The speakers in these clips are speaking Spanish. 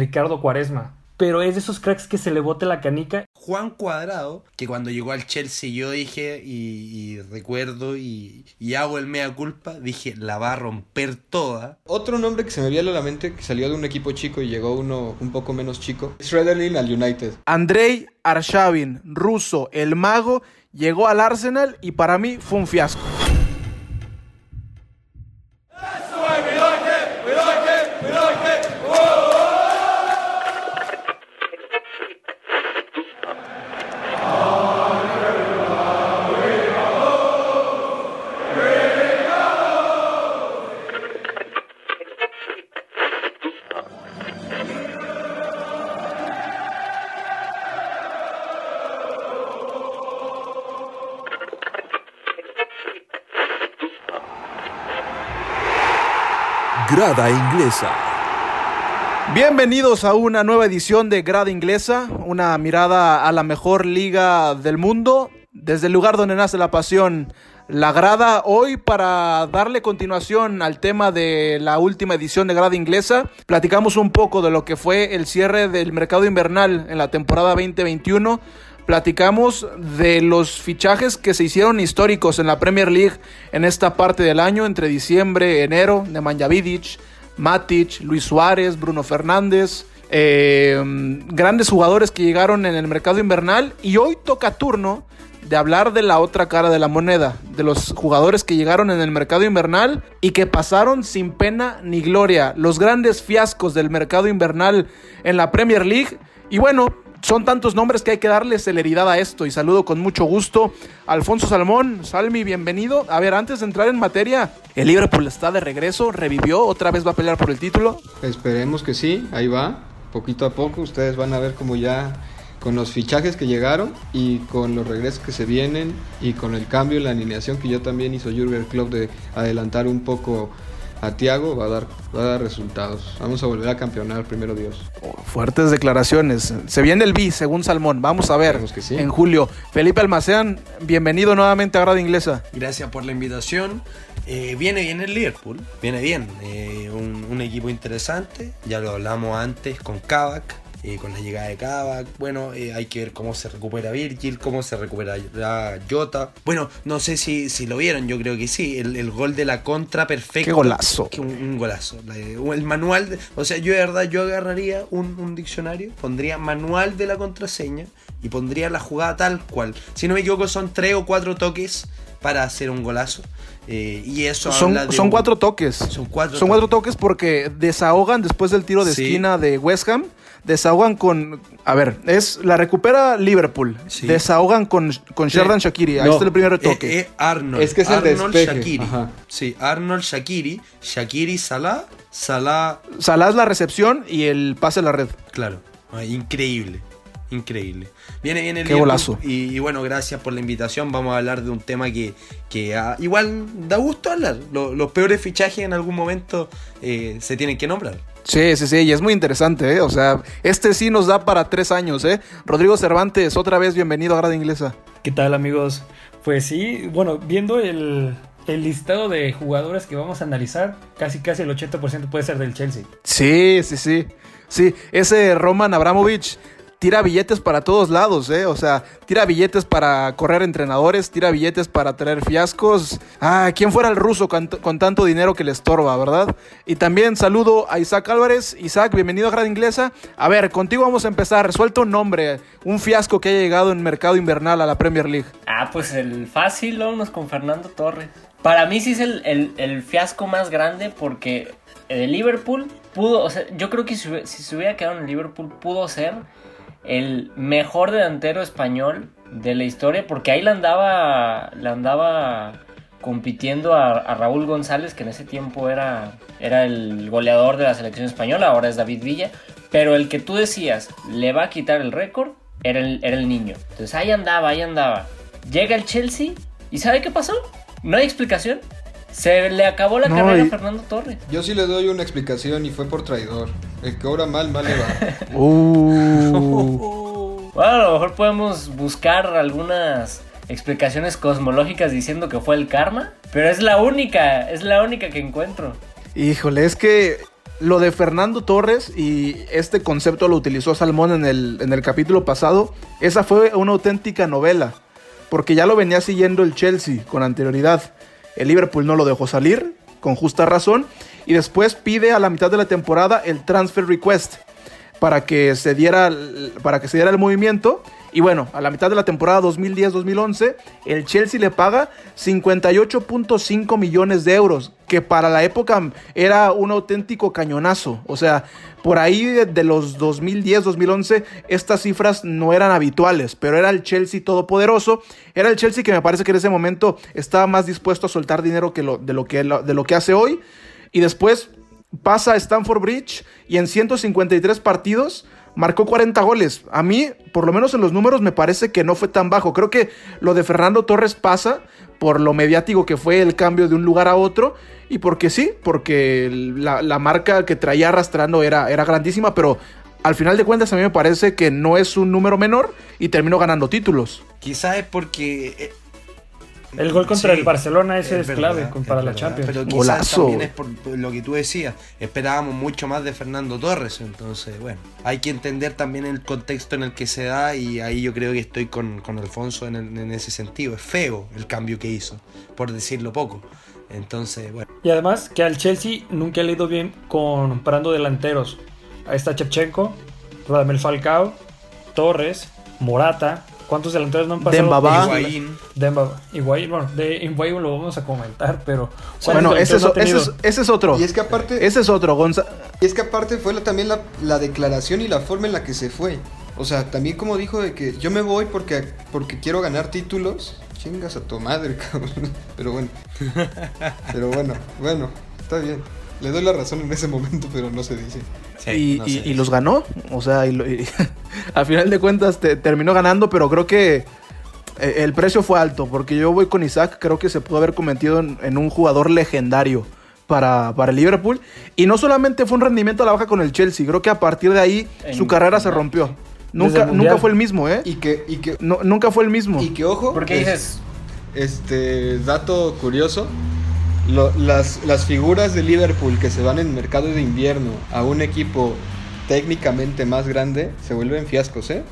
Ricardo Cuaresma. Pero es de esos cracks que se le bote la canica. Juan Cuadrado, que cuando llegó al Chelsea yo dije y, recuerdo y, hago el mea culpa, dije la va a romper toda. Otro nombre que se me viene a la mente, que salió de un equipo chico y llegó uno un poco menos chico, Schroederlin al United. Andrei Arshavin, ruso, el mago, llegó al Arsenal y para mí fue un fiasco. Grada Inglesa. Bienvenidos a una nueva edición de Grada Inglesa, una mirada a la mejor liga del mundo, desde el lugar donde nace la pasión, la grada, hoy para darle continuación al tema de la última edición de Grada Inglesa, platicamos un poco de lo que fue el cierre del mercado invernal en la temporada 2021 platicamos de los fichajes que se hicieron históricos en la Premier League en esta parte del año, entre diciembre enero, de Vidic, Matic, Luis Suárez, Bruno Fernández, eh, grandes jugadores que llegaron en el mercado invernal y hoy toca turno de hablar de la otra cara de la moneda, de los jugadores que llegaron en el mercado invernal y que pasaron sin pena ni gloria, los grandes fiascos del mercado invernal en la Premier League. Y bueno, son tantos nombres que hay que darle celeridad a esto y saludo con mucho gusto Alfonso Salmón. Salmi, bienvenido. A ver, antes de entrar en materia, el Liverpool está de regreso, revivió, otra vez va a pelear por el título. Esperemos que sí, ahí va, poquito a poco ustedes van a ver como ya con los fichajes que llegaron y con los regresos que se vienen y con el cambio en la alineación que yo también hizo Jurgen Klopp de adelantar un poco a Tiago va a dar, va a dar resultados. Vamos a volver a campeonar, primero Dios. Oh, fuertes declaraciones. Se viene el B, según Salmón. Vamos a ver en julio. Felipe Almacén, bienvenido nuevamente a Grado Inglesa. Gracias por la invitación. Eh, viene bien el Liverpool, viene bien. Eh, un, un, equipo interesante. Ya lo hablamos antes con Kavak. Eh, con la llegada de Kavak. Bueno, eh, hay que ver cómo se recupera Virgil, cómo se recupera Jota. Bueno, no sé si, si lo vieron, yo creo que sí. El, gol de la contra perfecto. Qué golazo. un, golazo. El manual, o sea, yo de verdad, yo agarraría un, diccionario, pondría manual de la contraseña y pondría la jugada tal cual. Si no me equivoco, son tres o cuatro toques para hacer un golazo. Eh, y eso son, son cuatro toques. Son cuatro son cuatro toques porque desahogan después del tiro de esquina de West Ham desahogan con. A ver, es la recupera Liverpool. Desahogan con, con Sherdan Shakiri. Ahí está el primer retoque. Eh, eh, Arnold. Es que es Arnold Shakiri. Sí, Arnold Shakiri. Shakiri Salah. Salah. Salah es la recepción y el pase a la red. Claro. Ah, increíble. Increíble. Viene bien el Qué golazo. Y, bueno, gracias por la invitación. Vamos a hablar de un tema que, que ah, igual da gusto hablar. los peores fichajes en algún momento eh, se tienen que nombrar. Sí, sí, sí, y es muy interesante, ¿eh? O sea, este sí nos da para tres años, ¿eh? Rodrigo Cervantes, otra vez bienvenido a Grada Inglesa. ¿Qué tal, amigos? Pues sí, bueno, viendo el, el listado de jugadores que vamos a analizar, casi casi el 80% puede ser del Chelsea. Sí, sí, sí. Sí, ese Roman Abramovich tira billetes para todos lados, ¿eh? O sea, tira billetes para correr entrenadores, tira billetes para traer fiascos. Ah, ¿quién fuera el ruso con, tanto dinero que le estorba, verdad? Y también saludo a Isaac Álvarez. Isaac, bienvenido a Grada Inglesa. A ver, contigo vamos a empezar. Resuelta un nombre, un fiasco que haya llegado en mercado invernal a la Premier League. Ah, pues el fácil, vámonos con Fernando Torres. Para mí sí es el, el, fiasco más grande porque el Liverpool pudo, o sea, yo creo que si, si se hubiera quedado en el Liverpool pudo ser el mejor delantero español de la historia, porque ahí le andaba, andaba compitiendo a, Raúl González, que en ese tiempo era, era el goleador de la selección española, ahora es David Villa, pero el que tú decías le va a quitar el récord era el, era el niño. Entonces ahí andaba, ahí andaba. Llega el Chelsea y ¿sabe qué pasó? No hay explicación. Se le acabó la carrera a Fernando Torres. Yo sí le doy una explicación y fue por traidor. El que obra mal, mal le va. Uh. bueno, a lo mejor podemos buscar algunas explicaciones cosmológicas diciendo que fue el karma, pero es la única, es la única que encuentro. Híjole, es que lo de Fernando Torres y este concepto lo utilizó Salmón en el, en el capítulo pasado, esa fue una auténtica novela, porque ya lo venía siguiendo el Chelsea con anterioridad. El Liverpool no lo dejó salir, con justa razón, y después pide a la mitad de la temporada el transfer request para que se diera, para que se diera el movimiento. Y bueno, a la mitad de la temporada 2010-2011, el Chelsea le paga 58.5 millones de euros, que para la época era un auténtico cañonazo. O sea, por ahí de, los 2010-2011, estas cifras no eran habituales, pero era el Chelsea todopoderoso. Era el Chelsea que me parece que en ese momento estaba más dispuesto a soltar dinero que lo, de, lo que, de lo que hace hoy. Y después pasa a Stanford Bridge y en 153 partidos marcó 40 goles. A mí, por lo menos en los números, me parece que no fue tan bajo. Creo que lo de Fernando Torres pasa por lo mediático que fue el cambio de un lugar a otro. Y porque sí, porque la, marca que traía arrastrando era, era grandísima, pero al final de cuentas a mí me parece que no es un número menor y terminó ganando títulos. Quizás es porque eh, el gol contra el Barcelona ese es, clave para la Champions. Pero quizás también es por lo que tú decías. Esperábamos mucho más de Fernando Torres. Entonces, bueno, hay que entender también el contexto en el que se da. Y ahí yo creo que estoy con, Alfonso en, ese sentido. Es feo el cambio que hizo, por decirlo poco. Entonces, bueno. Y además que al Chelsea nunca le ha ido bien comprando delanteros. Ahí está Chepchenko, Radamel Falcao, Torres, Morata, ¿Cuántos delanteros no han pasado? Dembaba. Higuaín. Dembaba. Higuaín, bueno, de Higuaín lo vamos a comentar, pero... Bueno, ese es, ese, es, otro. Y es que aparte... Ese es otro, Gonza... Y es que aparte fue también la, la, declaración y la forma en la que se fue. O sea, también como dijo de que yo me voy porque, porque quiero ganar títulos. Chingas a tu madre, cabrón. Pero bueno. Pero bueno, bueno, está bien. Le doy la razón en ese momento, pero no se dice. y, los ganó. O sea, y, a final de cuentas terminó ganando, pero creo que eh, el precio fue alto. Porque yo voy con Isaac, creo que se pudo haber cometido en, un jugador legendario para, para, el Liverpool. Y no solamente fue un rendimiento a la baja con el Chelsea, creo que a partir de ahí su carrera se rompió. Nunca, nunca fue el mismo, ¿eh? Y que, y que nunca fue el mismo. Y que ojo. ¿Por qué dices? Este dato curioso las, las figuras de Liverpool que se van en mercado de invierno a un equipo técnicamente más grande se vuelven fiascos, ¿eh?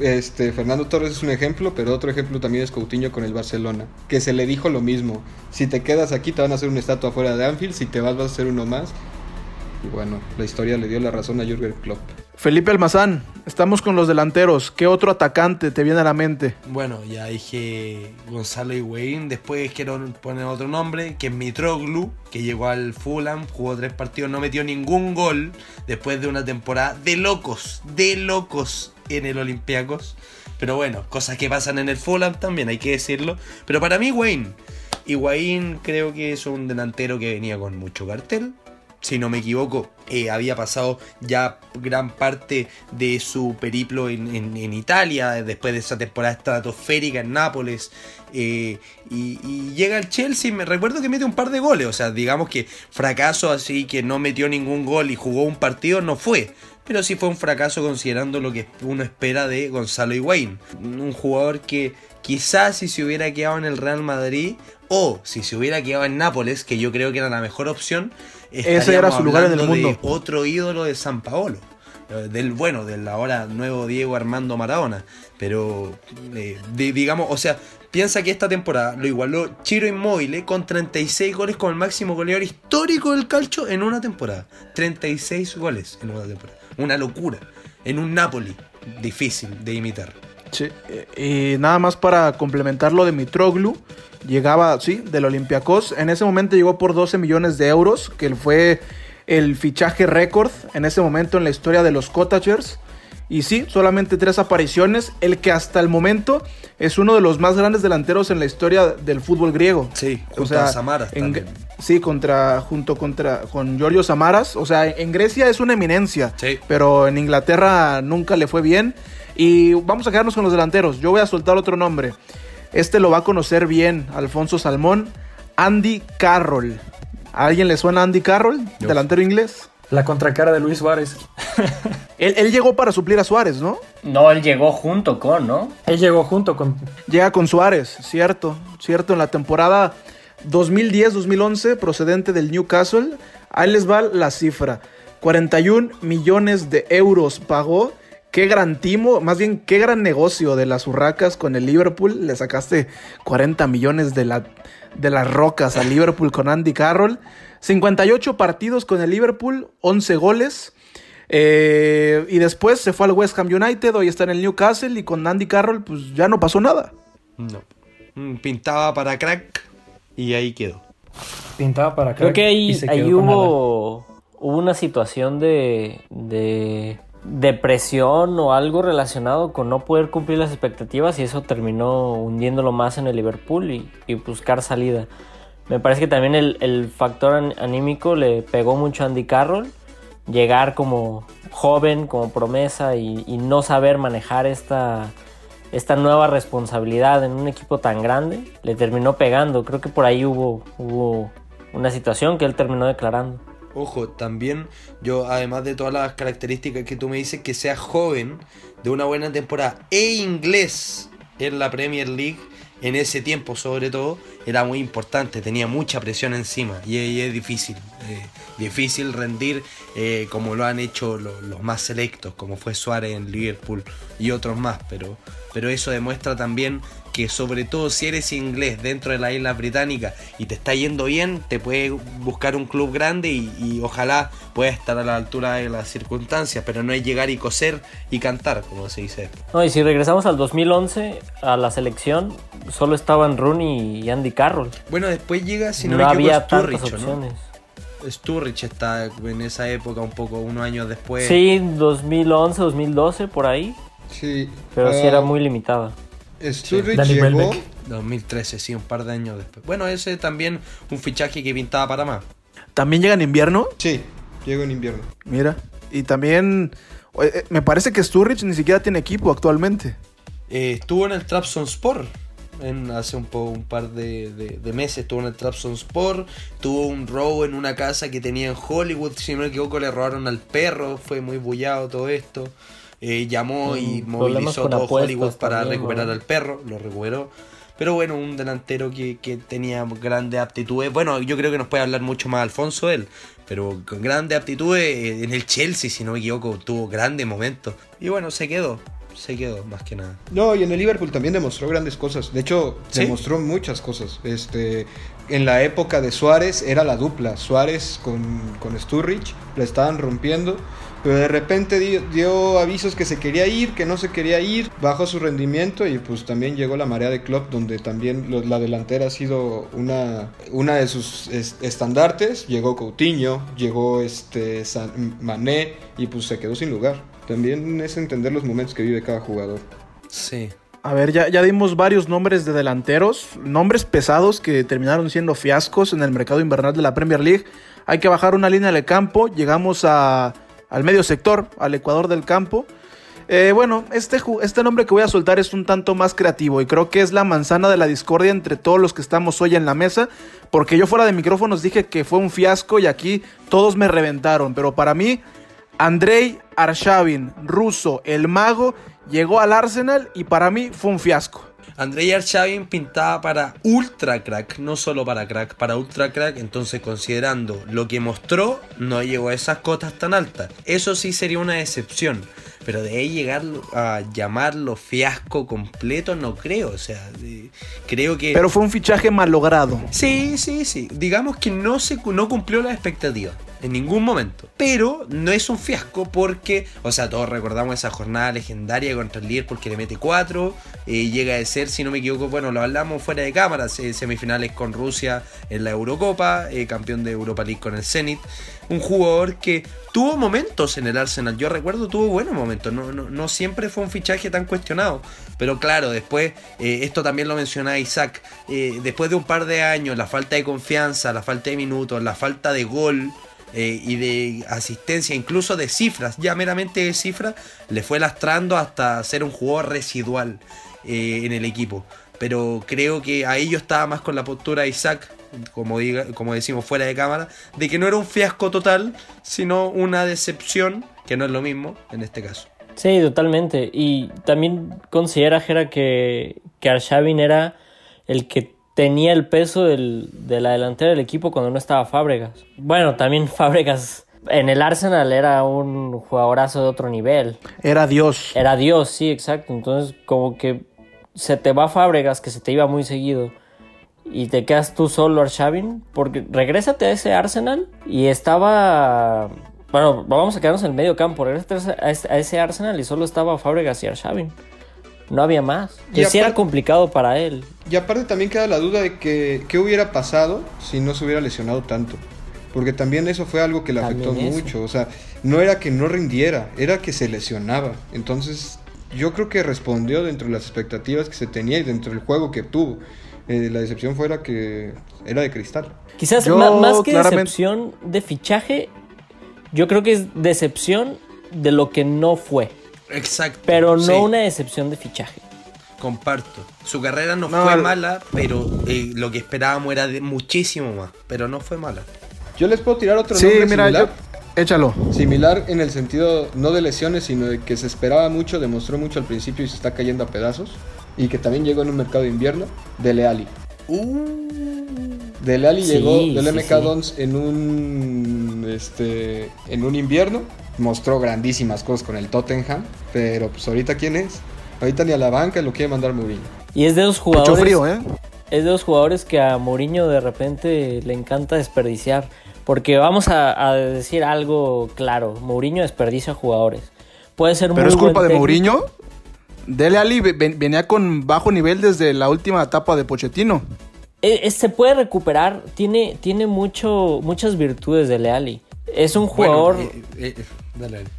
este, Fernando Torres es un ejemplo, pero otro ejemplo también es Coutinho con el Barcelona, que se le dijo lo mismo. Si te quedas aquí te van a hacer una estatua fuera de Anfield, si te vas vas a hacer uno más. Y bueno, la historia le dio la razón a Jürgen Klopp. Felipe Almazán, estamos con los delanteros. ¿Qué otro atacante te viene a la mente? Bueno, ya dije Gonzalo Higuaín. Después quiero poner otro nombre, que es Mitroglou, que llegó al Fulham, jugó tres partidos, no metió ningún gol después de una temporada de locos, de locos en el Olympiacos. Pero bueno, cosas que pasan en el Fulham también, hay que decirlo. Pero para mí, Wayne, Higuaín creo que es un delantero que venía con mucho cartel si no me equivoco, eh, había pasado ya gran parte de su periplo en, Italia, después de esa temporada estratosférica en Nápoles, eh, y, llega al Chelsea, me recuerdo que mete un par de goles, o sea, digamos que fracaso así que no metió ningún gol y jugó un partido no fue, pero sí fue un fracaso considerando lo que uno espera de Gonzalo Higuaín, un jugador que quizás si se hubiera quedado en el Real Madrid o si se hubiera quedado en Nápoles, que yo creo que era la mejor opción, ese era su lugar en el mundo. otro ídolo de San Paolo. Eh, del bueno, del ahora nuevo Diego Armando Maradona. Pero, eh, digamos, o sea, piensa que esta temporada lo igualó Chiro Inmóvil con 36 goles como el máximo goleador histórico del calcio en una temporada. 36 goles en una temporada. Una locura. En un Napoli difícil de imitar. Sí, y nada más para complementar lo de Mitroglou, llegaba, sí, del Olympiacos. En ese momento llegó por 12 millones de euros, que fue el fichaje récord en ese momento en la historia de los Cottagers. Y sí, solamente tres apariciones, el que hasta el momento es uno de los más grandes delanteros en la historia del fútbol griego. Sí, junto a Samaras. sí, contra, junto contra, con Giorgio Samaras. O sea, en Grecia es una eminencia, sí. pero en Inglaterra nunca le fue bien. Y vamos a quedarnos con los delanteros. Yo voy a soltar otro nombre. Este lo va a conocer bien Alfonso Salmón. Andy Carroll. ¿A alguien le suena Andy Carroll? Delantero inglés. La contracara de Luis Suárez. él, llegó para suplir a Suárez, ¿no? No, él llegó junto con, ¿no? Él llegó junto con. Llega con Suárez, cierto, cierto. En la temporada 2010-2011 procedente del Newcastle. Ahí les va la cifra. 41 millones de euros pagó. Qué gran timo, más bien qué gran negocio de las urracas con el Liverpool. Le sacaste 40 millones de, la, de las rocas al Liverpool con Andy Carroll. 58 partidos con el Liverpool, 11 goles. Eh, y después se fue al West Ham United, hoy está en el Newcastle y con Andy Carroll pues ya no pasó nada. No. Mm, Pintaba para crack y ahí quedó. Pintaba para Creo crack que ahí, y se ahí quedó hubo, hubo una situación de, de depresión o algo relacionado con no poder cumplir las expectativas y eso terminó hundiéndolo más en el Liverpool y, buscar salida. Me parece que también el, factor an- anímico le pegó mucho a Andy Carroll. Llegar como joven, como promesa y, y no saber manejar esta, esta nueva responsabilidad en un equipo tan grande, le terminó pegando. Creo que por ahí hubo, hubo una situación que él terminó declarando. Ojo, también yo, además de todas las características que tú me dices, que sea joven, de una buena temporada e inglés en la Premier League, en ese tiempo sobre todo, era muy importante, tenía mucha presión encima y, es difícil, eh, difícil rendir eh, como lo han hecho lo- los más selectos, como fue Suárez en Liverpool y otros más, pero, pero eso demuestra también que sobre todo si eres inglés dentro de las Islas Británicas y te está yendo bien, te puedes buscar un club grande y, y ojalá puedas estar a la altura de las circunstancias, pero no es llegar y coser y cantar, como se dice. No, y si regresamos al 2011, a la selección, solo estaban Rooney y Andy Carroll. Bueno, después llega, si no no, me equivoco, había tantas Sturridge, ¿no? opciones. Sturridge está en esa época, un poco, unos años después. Sí, 2011, 2012, por ahí, Sí. pero sí ah, era muy limitada. Sturridge Danny llegó. Welbeck. 2013, sí, un par de años después. Bueno, ese también un fichaje que pintaba para más. También llega en invierno, Sí, llegó en invierno. mira. Y también eh, eh, me parece que Sturridge ni siquiera tiene equipo actualmente. Eh, estuvo en el Trabzonspor en, hace un, po- un par de, de- de meses. Estuvo en el Trabzonspor. Tuvo un robo en una casa que tenía en Hollywood. Si no me equivoco, le robaron al perro. Fue muy bullado todo esto. Eh, llamó y Mm, movilizó todo Hollywood para también, recuperar ¿no? al perro. Lo recuperó. Pero bueno, un delantero que, que tenía grandes aptitudes. Bueno, yo creo que nos puede hablar mucho más Alfonso él. Pero con grandes aptitudes eh, en el Chelsea, si no me equivoco, tuvo grandes momentos. Y bueno, se quedó. Se quedó, más que nada. No, y en el Liverpool también demostró grandes cosas. De hecho, ¿Sí? demostró muchas cosas. Este, en la época de Suárez era la dupla. Suárez con, con Sturridge la estaban rompiendo. Pero de repente dio, dio avisos que se quería ir, que no se quería ir, bajó su rendimiento y pues también llegó la marea de Klopp donde también lo- la delantera ha sido una, una de sus es- estandartes. Llegó Coutinho, llegó este San- Mané y pues se quedó sin lugar. También es entender los momentos que vive cada jugador. Sí. A ver, ya, ya dimos varios nombres de delanteros, nombres pesados que terminaron siendo fiascos en el mercado invernal de la Premier League. Hay que bajar una línea de campo, llegamos a- al medio sector, al ecuador del campo. Eh, bueno, este, este nombre que voy a soltar es un tanto más creativo y creo que es la manzana de la discordia entre todos los que estamos hoy en la mesa, porque yo fuera de micrófonos dije que fue un fiasco y aquí todos me reventaron, pero para mí Andrei Arshavin, ruso, el mago, llegó al Arsenal y para mí fue un fiasco. Andrei Arshavin pintaba para ultra crack, no solo para crack, para ultra crack, entonces considerando lo que mostró, no llegó a esas cotas tan altas. Eso sí sería una excepción, pero de ahí llegar a llamarlo fiasco completo no creo, o sea, creo que... Pero fue un fichaje malogrado. Sí, sí, sí. Digamos que no, se, no cumplió las expectativas. En ningún momento. Pero no es un fiasco porque, o sea, todos recordamos esa jornada legendaria contra el Liverpool que le mete 4. llega a ser, si no me equivoco, bueno, lo hablamos fuera de cámaras. eh, semifinales con Rusia en la Eurocopa. eh, campeón de Europa League con el Zenit. Un jugador que tuvo momentos en el Arsenal. Yo recuerdo, tuvo buenos momentos. No, no, no siempre fue un fichaje tan cuestionado. Pero claro, después, eh, esto también lo mencionaba Isaac. eh, después de un par de años, la falta de confianza, la falta de minutos, la falta de gol. Eh, y de asistencia, incluso de cifras, ya meramente de cifras, le fue lastrando hasta ser un jugador residual eh, en el equipo. Pero creo que ahí yo estaba más con la postura de Isaac, como, diga, como decimos fuera de cámara, de que no era un fiasco total, sino una decepción, que no es lo mismo en este caso. Sí, totalmente. Y también considera, Jera, que, que Arshavin era el que tenía el peso del, de la delantera del equipo cuando no estaba Fábregas. Bueno, también Fábregas en el Arsenal era un jugadorazo de otro nivel. Era Dios. Era Dios, sí, exacto. Entonces, como que se te va Fábregas, que se te iba muy seguido, y te quedas tú solo, Arshavin, porque regrésate a ese Arsenal y estaba. Bueno, vamos a quedarnos en el medio campo. Regrésate a ese, Arsenal y solo estaba Fábregas y Arshavin. No había más. Y sí era complicado para él. Y aparte también queda la duda de que qué hubiera pasado si no se hubiera lesionado tanto. Porque también eso fue algo que le También afectó eso. mucho. O sea, no era que no rindiera, era que se lesionaba. Entonces, yo creo que respondió dentro de las expectativas que se tenía y dentro del juego que tuvo. Eh, la decepción fuera que era de cristal. Quizás Yo, más que claramente- decepción de fichaje, yo creo que es decepción de lo que no fue. Exacto. Pero no sí, una decepción de fichaje. Comparto. Su carrera no, No, fue mala, pero eh, lo que esperábamos era de muchísimo más. Pero no fue mala. Yo les puedo tirar otro Sí, nombre mira, similar. yo. Échalo. Similar en el sentido no de lesiones, sino de que se esperaba mucho, demostró mucho al principio y se está cayendo a pedazos. Y que también llegó en un mercado de invierno, Dele Alli. Dele Alli Sí, llegó del sí, MK sí. Dons en un este en un invierno, mostró grandísimas cosas con el Tottenham, pero pues ahorita quién es? Ahorita ni a la banca lo quiere mandar Mourinho. Y es de esos Mucho jugadores. frío, ¿eh? Es de los jugadores que a Mourinho de repente le encanta desperdiciar. Porque vamos a, a decir algo claro. Mourinho desperdicia jugadores. Puede ser Pero muy es culpa de técnico. Mourinho. Dele Ali ve- ven- venía con bajo nivel desde la última etapa de Pochettino. Eh, eh, se puede recuperar. Tiene, tiene mucho, muchas virtudes de Leali. Es un jugador. Bueno, eh, eh, dale, dale.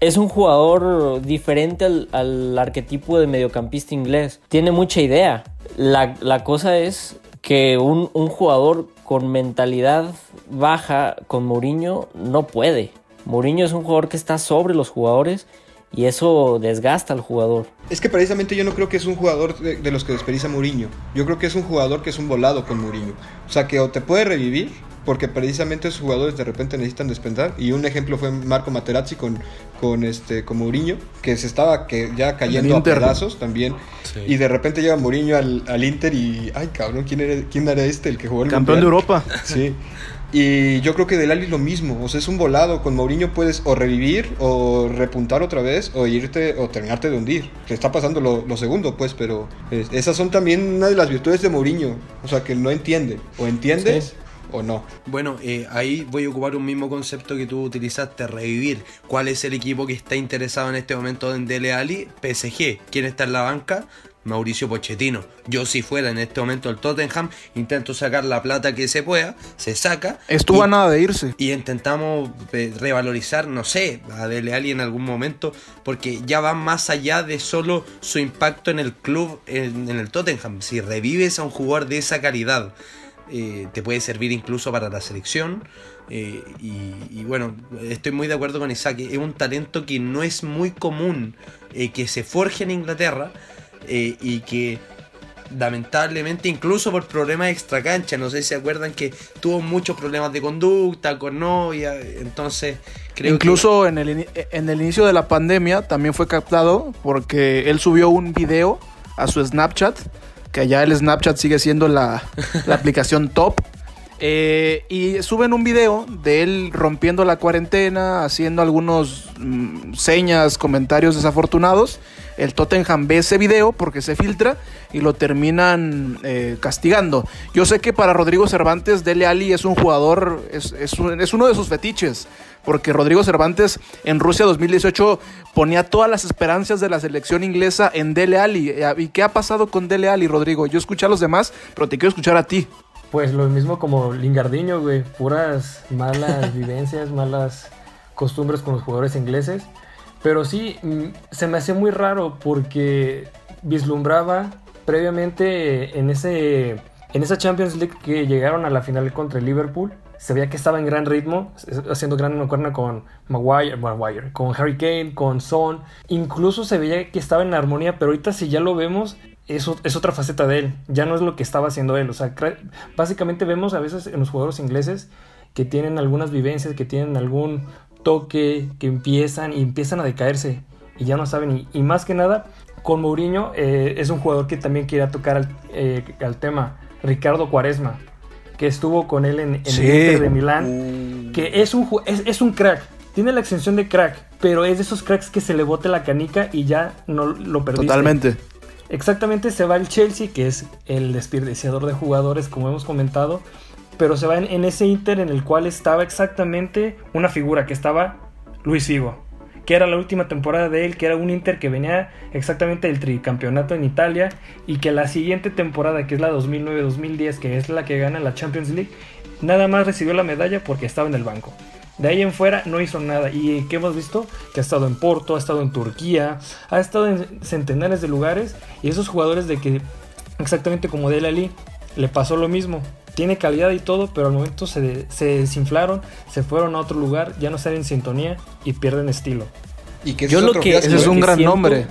es un jugador diferente al, al arquetipo de mediocampista inglés. Tiene mucha idea. La, la cosa es que un, un jugador con mentalidad baja con Mourinho no puede. Mourinho es un jugador que está sobre los jugadores y eso desgasta al jugador. Es que precisamente yo no creo que es un jugador de, de los que desperdicia Mourinho. Yo creo que es un jugador que es un volado con Mourinho. O sea, que o te puede revivir, porque precisamente esos jugadores de repente necesitan despendar. Y un ejemplo fue Marco Materazzi con, con, este, con Mourinho, que se estaba que ya cayendo a pedazos también. Sí. Y de repente llega Mourinho al, al Inter y, ay cabrón, ¿quién era, quién era este? El que jugó el Campeón de? Europa. Sí. Y yo creo que Del Ali lo mismo, o sea, es un volado. Con Mourinho puedes o revivir o repuntar otra vez o irte o terminarte de hundir. Te está pasando lo, lo segundo, pues, pero eh, esas son también una de las virtudes de Mourinho. O sea, que no entiende. O entiendes Sí. O no. Bueno, eh, ahí voy a ocupar un mismo concepto que tú utilizaste, revivir. ¿Cuál es el equipo que está interesado en este momento en Dele Alli? PSG. ¿Quién está en la banca? Mauricio Pochettino. Yo si fuera en este momento el Tottenham, intento sacar la plata que se pueda, se saca. Estuvo y- a nada de irse. y intentamos eh, revalorizar, no sé, a Dele Alli en algún momento, porque ya va más allá de solo su impacto en el club, en, en el Tottenham. Si revives a un jugador de esa calidad, eh, te puede servir incluso para la selección. eh, y, y bueno, estoy muy de acuerdo con Isaac, es un talento que no es muy común eh, que se forje en Inglaterra y que lamentablemente incluso por problemas extracancha, no sé si se acuerdan que tuvo muchos problemas de conducta con novia, entonces creo Incluso en, el, en el inicio de la pandemia también fue captado porque él subió un video a su Snapchat, que allá el Snapchat sigue siendo la, la aplicación top. Eh, y suben un video de él rompiendo la cuarentena, haciendo algunos mm, señas, comentarios desafortunados. El Tottenham ve ese video porque se filtra y lo terminan eh, castigando. Yo sé que para Rodrigo Cervantes, Dele Ali es un jugador, es, es un- es uno de sus fetiches. Porque Rodrigo Cervantes en Rusia 2018 ponía todas las esperanzas de la selección inglesa en Dele Ali. ¿Y qué ha pasado con Dele Ali, Rodrigo? Yo escuché a los demás, pero te quiero escuchar a ti. Pues lo mismo como Lingardiño, güey. Puras malas vivencias, malas costumbres con los jugadores ingleses. Pero sí, mm, se me hacía muy raro porque vislumbraba previamente en, ese, en esa Champions League que llegaron a la final contra el Liverpool. Se veía que estaba en gran ritmo, haciendo gran mancuerna con Maguire, Maguire, con Harry Kane, con Son. Incluso se veía que estaba en armonía, pero ahorita si ya lo vemos, es, es otra faceta de él. Ya no es lo que estaba haciendo él. O sea, básicamente vemos a veces en los jugadores ingleses que tienen algunas vivencias, que tienen algún toque, que empiezan y empiezan a decaerse y ya no saben. Y, y más que nada, con Mourinho eh, es un jugador que también quería tocar al, eh, al tema Ricardo Cuaresma, que estuvo con él en, en Sí. el Inter de Milán, que es un, es, es un crack. Tiene la extensión de crack, pero es de esos cracks que se le bote la canica y ya no lo perdiste. Totalmente. Exactamente se va el Chelsea, que es el desperdiciador de jugadores, como hemos comentado, pero se va en, ese Inter en el cual estaba exactamente una figura, que estaba Luis Figo, que era la última temporada de él, que era un Inter que venía exactamente del tricampeonato en Italia y que la siguiente temporada, que es la 2009-2010, que es la que gana la Champions League, nada más recibió la medalla porque estaba en el banco. De ahí en fuera no hizo nada. ¿Y qué hemos visto? Que ha estado en Porto, ha estado en Turquía, ha estado en centenares de lugares. Y esos jugadores de que, exactamente como Dele Ali, le pasó lo mismo. Tiene calidad y todo, pero al momento se, se desinflaron, se fueron a otro lugar, ya no están en sintonía y pierden estilo. Y que Yo es lo que- Ese es ¿eh? un que gran siento- nombre.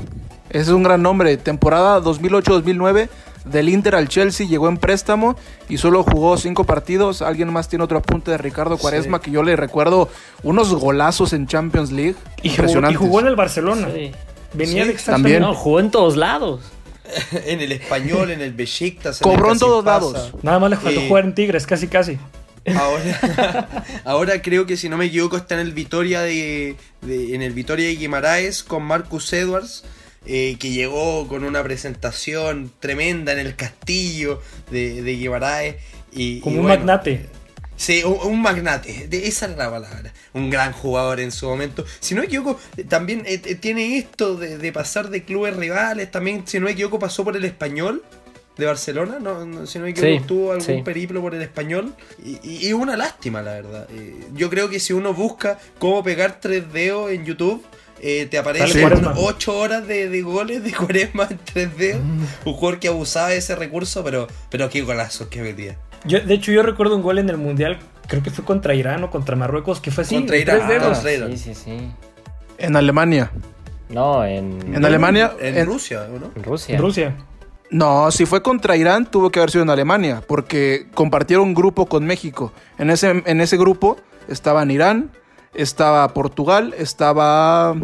Ese es un gran nombre. Temporada 2008-2009 del Inter al Chelsea llegó en préstamo y solo jugó cinco partidos. Alguien más tiene otro apunte de Ricardo Cuaresma que yo le recuerdo unos golazos en Champions League. Y jugó, y jugó en el Barcelona. Sí. Venía Sí, de también. No, jugó en todos lados. en el español, en el Besiktas. Cobró en todos lados. Nada más le faltó Eh, jugar en Tigres, casi casi. Ahora, ahora creo que si no me equivoco está en el Vitoria de, de- en el Vitoria de Guimaraes con Marcus Edwards eh, que llegó con una presentación tremenda en el castillo de, de y Como y un bueno, magnate. Sí, un, un magnate, de esa era la palabra. Un gran jugador en su momento. Si no me equivoco, eh, también eh, eh, tiene esto de, de pasar de clubes rivales. También, si no me equivoco, pasó por el español de Barcelona. No, No, si no me equivoco, Sí, tuvo algún sí. periplo por el español. Y, y una lástima, la verdad. Eh, yo creo que si uno busca cómo pegar tres dedos en YouTube. Eh, te aparecen Cuaresma. 8 horas de, de goles de Cuaresma en 3 dedos. Un jugador que abusaba de ese recurso, pero, pero qué golazos que metía. Yo, de hecho, yo recuerdo un gol en el Mundial, creo que fue contra Irán o contra Marruecos, que fue así, Contra Irán, contra. Sí, sí, sí. En Alemania. No, en, En Alemania. En, en- Rusia, ¿o no? en Rusia. En Rusia. No, si fue contra Irán, tuvo que haber sido en Alemania, porque compartieron grupo con México. En ese, en ese grupo estaban Irán, estaba Portugal, estaba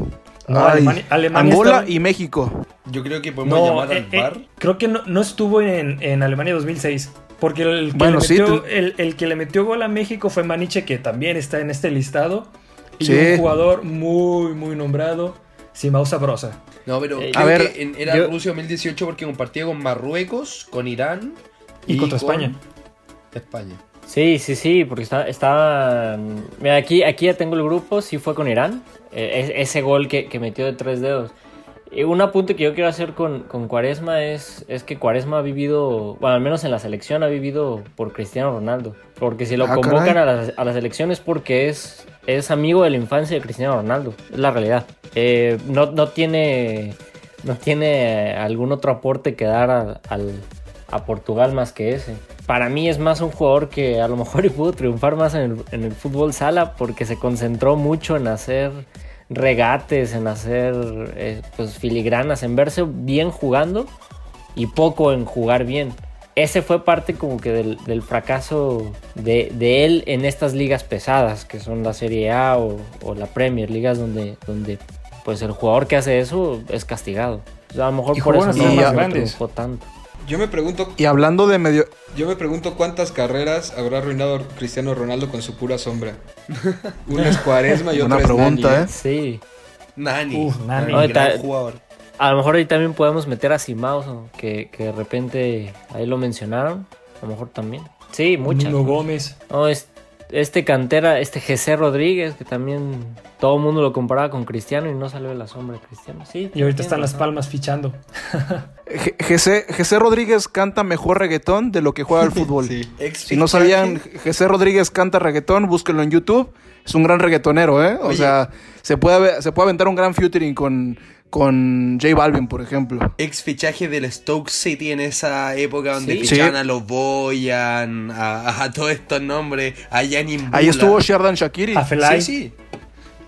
No, ay, Alemania- Alemania Angola estaba- y México. Yo creo que podemos No, llamar eh, al eh, bar. creo que no, no estuvo en, en Alemania 2006. Porque el que, Bueno, le sí, metió, te- el, el que le metió gol a México fue Maniche, que también está en este listado. Y Sí. un jugador muy, muy nombrado, Simao Sabrosa. No, pero Eh, creo a ver, que en- era yo- Rusia 2018 porque compartía con Marruecos, con Irán Y contra con España. España. Sí, sí, sí, porque está, está... Mira, aquí, aquí ya tengo el grupo, sí fue con Irán, eh, es- ese gol que, que metió de tres dedos. Y un apunte que yo quiero hacer con, con Cuaresma es, es que Cuaresma ha vivido, bueno, al menos en la selección ha vivido por Cristiano Ronaldo. Porque si lo Ah, convocan a la, a la selección es porque es, es amigo de la infancia de Cristiano Ronaldo, es la realidad. Eh, no, no tiene... No tiene algún otro aporte que dar a, al, a Portugal más que ese. Para mí es más un jugador que a lo mejor pudo triunfar más en el, en el fútbol sala porque se concentró mucho en hacer regates, en hacer eh, pues filigranas, en verse bien jugando y poco en jugar bien. Ese fue parte como que del, del fracaso de, de él en estas ligas pesadas, que son la Serie A o, o la Premier, ligas donde, donde pues el jugador que hace eso es castigado. O sea, a lo mejor Y por eso no, más grandes. tanto. Yo me pregunto, Y hablando de medio... yo me pregunto cuántas carreras habrá arruinado Cristiano Ronaldo con su pura sombra. Una es Cuaresma y otra es pregunta, Nani, ¿eh? Sí. Nani. Uf, Nani. Gran jugador. A lo mejor ahí también podemos meter a Simaus, ¿no? que, que de repente ahí lo mencionaron. A lo mejor también. Sí, muchas. Nuno Gómez. No, es- este cantera, este José Rodríguez, que también todo el mundo lo comparaba con Cristiano y no salió de la sombra de Cristiano. Sí, Y ahorita están Las. Palmas fichando. Jesse Rodríguez canta mejor reggaetón de lo que juega al fútbol. Sí. Si no sabían, Jesse Rodríguez canta reggaetón, búsquenlo en YouTube. Es un gran reggaetonero, ¿eh? O Oye. sea, se puede, se puede aventar un gran featuring con, con J Balvin, por ejemplo. Ex fichaje del Stoke City en esa época donde Sí. fichaban Sí. a los Boyan, a, a todos estos nombres, a Yanin Bula. Ahí estuvo Sherdan Shakiri. A Felay. Sí, sí.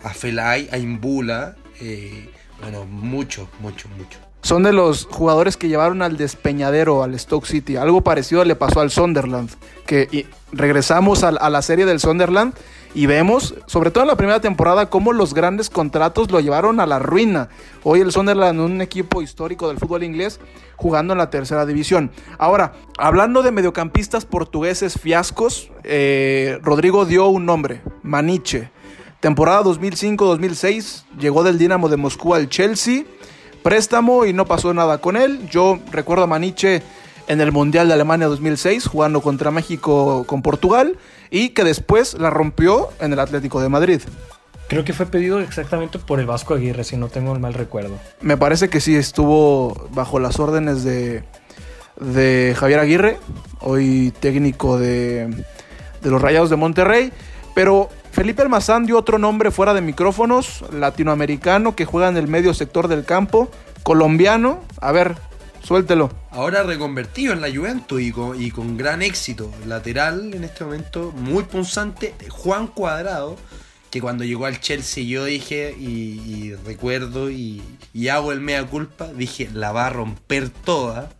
A Felay, a Imbula. eh, bueno, mucho, mucho, mucho. Son de los jugadores que llevaron al despeñadero, al Stoke City. Algo parecido le pasó al Sunderland. Que y regresamos a, la serie del Sunderland Y vemos, sobre todo en la primera temporada, cómo los grandes contratos lo llevaron a la ruina. Hoy el Sunderland, un equipo histórico del fútbol inglés, jugando en la tercera división. Ahora, hablando de mediocampistas portugueses fiascos, eh, Rodrigo dio un nombre, Maniche. Temporada 2005-2006, llegó del Dinamo de Moscú al Chelsea, préstamo y no pasó nada con él. Yo recuerdo a Maniche en el Mundial de Alemania 2006, jugando contra México con Portugal, y que después la rompió en el Atlético de Madrid. Creo que fue pedido exactamente por el Vasco Aguirre, si no tengo el mal recuerdo. Me parece que sí estuvo bajo las órdenes de, de Javier Aguirre, hoy técnico de, de los Rayados de Monterrey, pero Felipe Almazán dio otro nombre fuera de micrófonos, latinoamericano que juega en el medio sector del campo, colombiano. A ver, suéltelo. Ahora reconvertido en la Juventus y con, y con gran éxito. Lateral en este momento, muy punzante. Juan Cuadrado, que cuando llegó al Chelsea yo dije, y, y recuerdo, y, y hago el mea culpa, dije, la va a romper toda.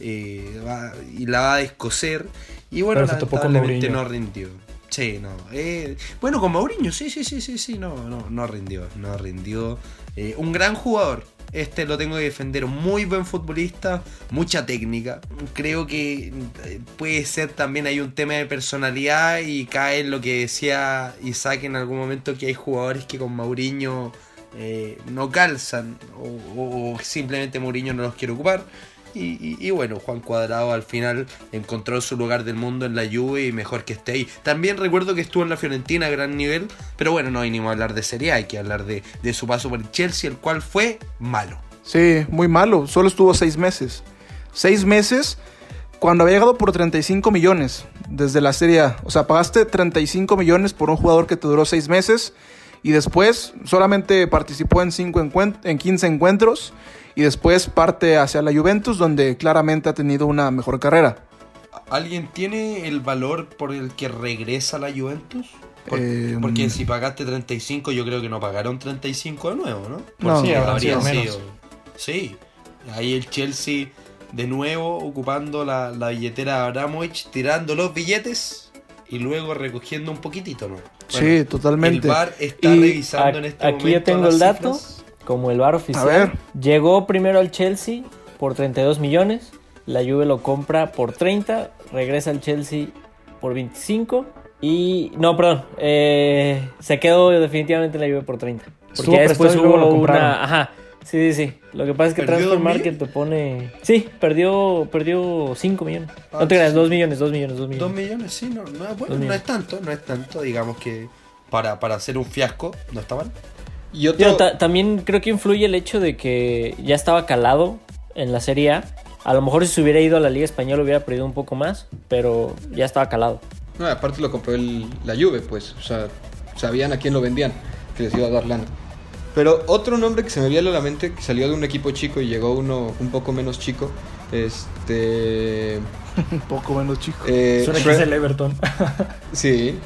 eh, va- y la va a descoser. Y bueno, lamentablemente no rindió. Sí, no. eh, bueno, con Mourinho, sí, sí, sí, sí, sí, no, no, no rindió, no rindió. Eh, un gran jugador, este lo tengo que defender, muy buen futbolista, mucha técnica. Creo que eh, puede ser también hay un tema de personalidad y cae en lo que decía Isaac en algún momento que hay jugadores que con Mourinho eh, no calzan o, o- o simplemente Mourinho no los quiere ocupar. Y, bueno, Juan Cuadrado al final encontró su lugar del mundo en la Juve y mejor que esté ahí. También recuerdo que estuvo en la Fiorentina a gran nivel, pero bueno, no vinimos a hablar de Serie A, hay que hablar de, de su paso por el Chelsea, el cual fue malo. Sí, muy malo. Solo estuvo seis meses. Seis meses cuando había llegado por 35 millones desde la Serie A. O sea, pagaste 35 millones por un jugador que te duró seis meses y después solamente participó en, cinco en 15 encuentros y después parte hacia la Juventus donde claramente ha tenido una mejor carrera. ¿Alguien tiene el valor por el que regresa a la Juventus? Por- Eh, porque si pagaste 35, yo creo que no pagaron 35 de nuevo, ¿no? No. Sí, Habría sido menos. Sí, ahí el Chelsea de nuevo ocupando la, la billetera de Abramovich, tirando los billetes y luego recogiendo un poquitito, ¿no? Sí, totalmente. El VAR está Y revisando en este Aquí momento yo tengo las el dato, cifras. Como el bar oficial. ver. Llegó primero al Chelsea por 32 millones, la Juve lo compra por 30, regresa al Chelsea por 25 y... No, perdón, eh, se quedó definitivamente en la Juve por 30. Porque ya después hubo lo compraron. una... Ajá, sí, sí, sí. Lo que pasa es que ¿Perdió Transfer? Market te pone... Sí, perdió, perdió 5 millones. Ah, no te creas, sí. 2 millones, 2 millones, 2 millones. Dos millones, sí, no, no, bueno, no es tanto, no es tanto, digamos que para, para hacer un fiasco, no está mal. Y otro, Digo, ta- también creo que influye el hecho de que ya estaba calado en la Serie A. A lo mejor si se hubiera ido a la Liga Española hubiera perdido un poco más, pero ya estaba calado. No, aparte lo compró el- la Juve, pues. O sea, sabían a quién lo vendían, que les iba a dar lana. Pero otro nombre que se me viene a la mente, que salió de un equipo chico y llegó uno un poco menos chico, este... Un poco menos chico. eh, Suena que es el Everton. Sí,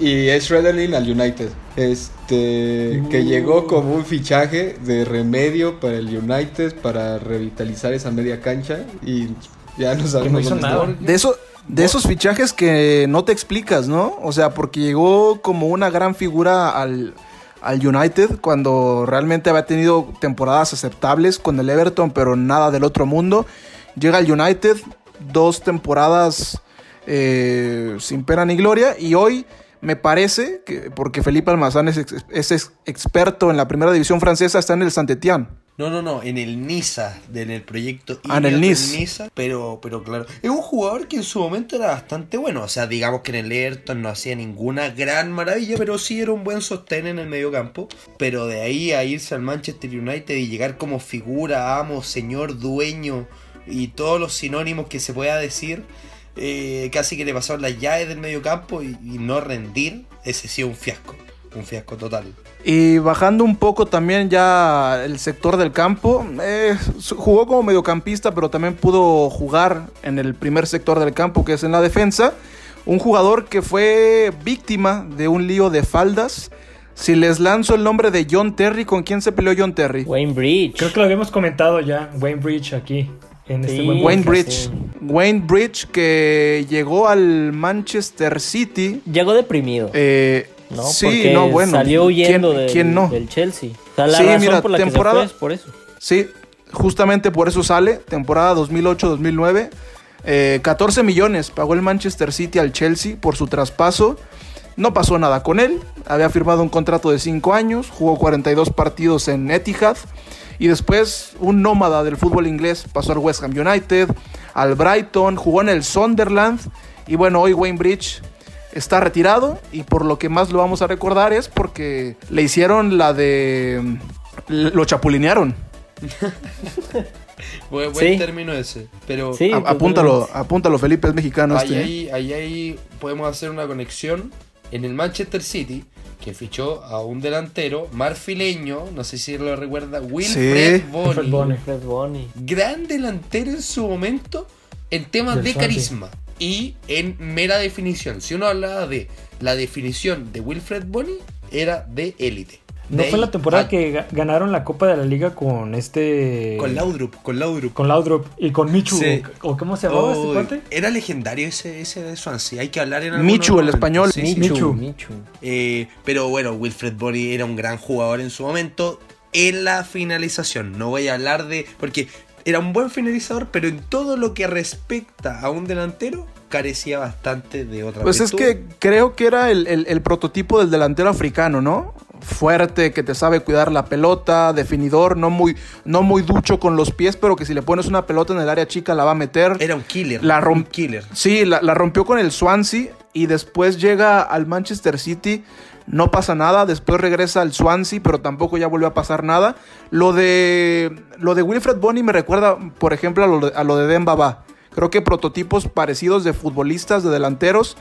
y es Schroederlin al United. Este, que llegó como un fichaje de remedio para el United para revitalizar esa media cancha y ya no sabemos dónde nada. está. De, eso, de esos fichajes que no te explicas, ¿no? O sea, porque llegó como una gran figura al, al United cuando realmente había tenido temporadas aceptables con el Everton, pero nada del otro mundo. Llega al United, dos temporadas eh, sin pena ni gloria, y hoy me parece que, porque Felipe Almazán es, ex- es ex- experto en la primera división francesa, está en el Saint-Étienne. No, no, no, en el Niza, en el proyecto Ah, en el Nice. Niza, pero, pero claro, es un jugador que en su momento era bastante bueno, o sea, digamos que en el Everton no hacía ninguna gran maravilla, pero sí era un buen sostén en el medio campo, pero de ahí a irse al Manchester United y llegar como figura, amo, señor, dueño y todos los sinónimos que se pueda decir, eh, casi que le pasaron las llaves del medio campo y, y no rendir, ese sí es un fiasco, un fiasco total. Y bajando un poco también ya el sector del campo, eh, su- jugó como mediocampista, pero también pudo jugar en el primer sector del campo, que es en la defensa. Un jugador que fue víctima de un lío de faldas. Si les lanzo el nombre de John Terry, ¿con quién se peleó John Terry? Wayne Bridge. Creo que lo habíamos comentado ya, Wayne Bridge aquí, en este Sí. buen Wayne podcast. Bridge. Wayne Bridge que llegó al Manchester City. Llegó deprimido. eh, ¿no? Sí, Porque no, bueno, Salió huyendo ¿quién- del, quién no? del Chelsea. O sea, la Sí, razón mira, por la temporada- que se fue es por eso. Sí, justamente por eso sale, temporada 2008-2009. Eh, 14 millones pagó el Manchester City al Chelsea por su traspaso. No pasó nada con él. Había firmado un contrato de 5 años, jugó 42 partidos en Etihad. Y después un nómada del fútbol inglés pasó al West Ham United, al Brighton, jugó en el Sunderland. Y bueno, hoy Wayne Bridge está retirado. Y por lo que más lo vamos a recordar es porque le hicieron la de... Lo chapulinearon. Buen, buen Sí. término ese. Pero Sí, A- totalmente. apúntalo, apúntalo, Felipe, es mexicano ahí, este. ¿eh? ahí, ahí, ahí podemos hacer una conexión en el Manchester City que fichó a un delantero marfileño, no sé si lo recuerda, Wilfred Sí. Bony. Fred Bonny. Gran delantero en su momento en temas Del de Swansea. carisma y en mera definición. Si uno hablaba de la definición de Wilfred Bony, era de élite. ¿No fue la temporada a- que ga- ganaron la Copa de la Liga con este... Con Laudrup, con Laudrup. Con Laudrup y con Michu. Sí. ¿O cómo se llamaba este cuate? Era legendario ese, ese de Swansea. Hay que hablar en algún Michu, el español. Sí, sí. Michu, Michu. Michu. Eh, pero bueno, Wilfred Bony era un gran jugador en su momento. En la finalización, no voy a hablar de. Porque era un buen finalizador, pero en todo lo que respecta a un delantero, carecía bastante de otra Pues es que creo que era el, el- el prototipo del delantero africano, ¿no? Fuerte, que te sabe cuidar la pelota, definidor, no muy, no muy ducho con los pies, pero que si le pones una pelota en el área chica la va a meter. Era un killer. La un romp- killer. Sí, la, la rompió con el Swansea y después llega al Manchester City. No pasa nada, después regresa al Swansea, pero tampoco ya volvió a pasar nada. Lo de, lo de Wilfred Bony me recuerda, por ejemplo, a lo de, a lo de Demba Ba. Creo que prototipos parecidos de futbolistas, de delanteros,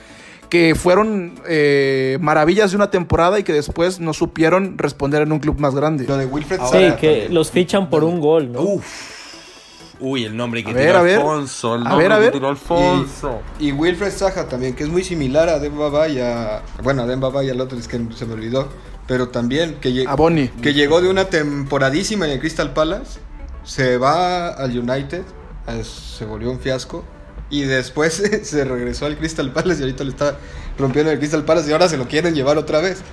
que fueron eh, maravillas de una temporada y que después no supieron responder en un club más grande. Lo de Wilfred Ahora Sí, que también. los fichan por un gol, ¿no? Uf. Uy, el nombre que A ver, tiró a ver. Alfonso. El A nombre ver, a que ver. tiró Alfonso. Y, y Wilfred Zaha también, que es muy similar a Demba Ba y a... Bueno, a Demba Ba y al otro es que se me olvidó. Pero también que, A Boni. que llegó de una temporadísima en el Crystal Palace, se va al United, eh, se volvió un fiasco. Y después se regresó al Crystal Palace y ahorita le está rompiendo el Crystal Palace y ahora se lo quieren llevar otra vez.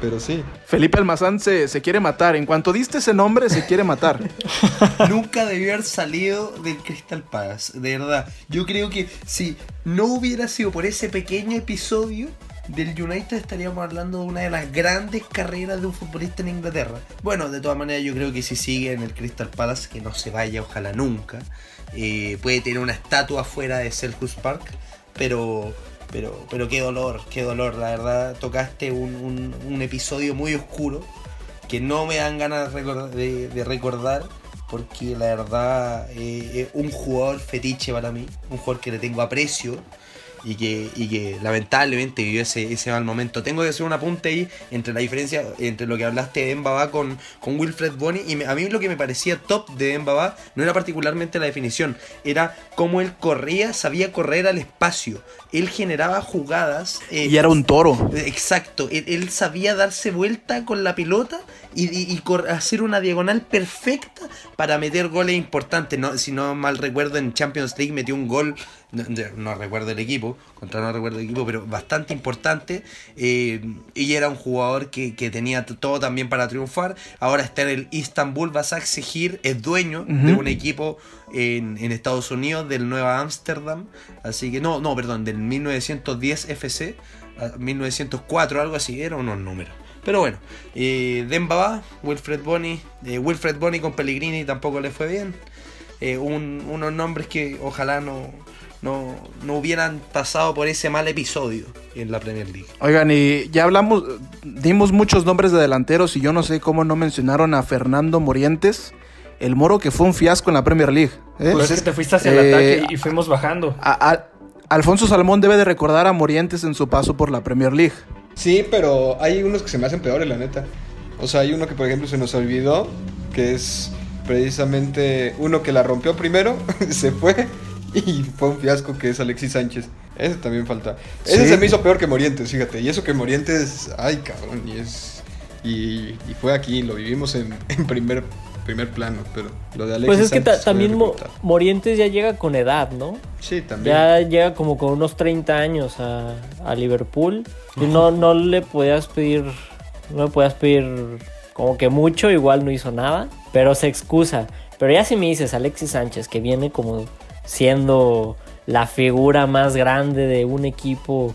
Pero sí. Felipe Almazán se, se quiere matar. En cuanto diste ese nombre, se quiere matar. Nunca debió haber salido del Crystal Palace, de verdad. Yo creo que si no hubiera sido por ese pequeño episodio del United estaríamos hablando de una de las grandes carreras de un futbolista en Inglaterra. Bueno, de todas maneras yo creo que si sigue en el Crystal Palace, que no se vaya ojalá nunca, eh, puede tener una estatua fuera de Selhurst Park, pero... Pero, pero qué dolor, qué dolor, la verdad, tocaste un, un- episodio muy oscuro que no me dan ganas de recordar, porque la verdad eh, un jugador fetiche para mí, un jugador que le tengo aprecio y que, y que lamentablemente vivió ese, ese mal momento. Tengo que hacer un apunte ahí entre la diferencia entre lo que hablaste de Mbaba con, con Wilfred Bony y me- a mí lo que me parecía top de Mbaba no era particularmente la definición, era cómo él corría, sabía correr al espacio, él generaba jugadas. eh, Y era un toro. Exacto, él, él sabía darse vuelta con la pelota y, y- hacer una diagonal perfecta para meter goles importantes. No, si no mal recuerdo, en Champions League metió un gol, no, no recuerdo el equipo, contra no recuerdo el equipo, pero bastante importante. eh, y era un jugador que, que tenía todo también para triunfar. Ahora está en el Istanbul Basaksehir, es dueño de Ujú. un equipo en, en Estados Unidos, del Nueva Ámsterdam. Así que, no, no, perdón, del 1910 FC, a 1904, algo así, eran unos números. Pero bueno, eh, Dembaba, Wilfred Bony, eh, Wilfred Bony con Pellegrini tampoco le fue bien. Eh, un- unos nombres que ojalá no, no, no hubieran pasado por ese mal episodio en la Premier League. Oigan, y ya hablamos, dimos muchos nombres de delanteros y yo no sé cómo no mencionaron a Fernando Morientes, el moro que fue un fiasco en la Premier League. ¿eh? Pues es que te fuiste hacia el eh, ataque y fuimos bajando. A- a- Alfonso Salmón debe de recordar a Morientes en su paso por la Premier League. Sí, pero hay unos que se me hacen peores, la neta. O sea, hay uno que, por ejemplo, se nos olvidó, que es precisamente uno que la rompió primero, se fue y fue un fiasco, que es Alexis Sánchez. Ese también falta. Ese Sí. se me hizo peor que Morientes, fíjate. Y eso que Morientes, ay, cabrón, y es... Y, y fue aquí, lo vivimos en, en primer primer plano, pero lo de Alexis Pues es que Sánchez fue también Mo-. Morientes ya llega con edad, ¿no? Sí, también. Ya llega como con unos 30 años a, a Liverpool. Y no, no le podías pedir. No le podías pedir como que mucho, igual no hizo nada. Pero se excusa. Pero ya si me dices Alexis Sánchez, que viene como siendo la figura más grande de un equipo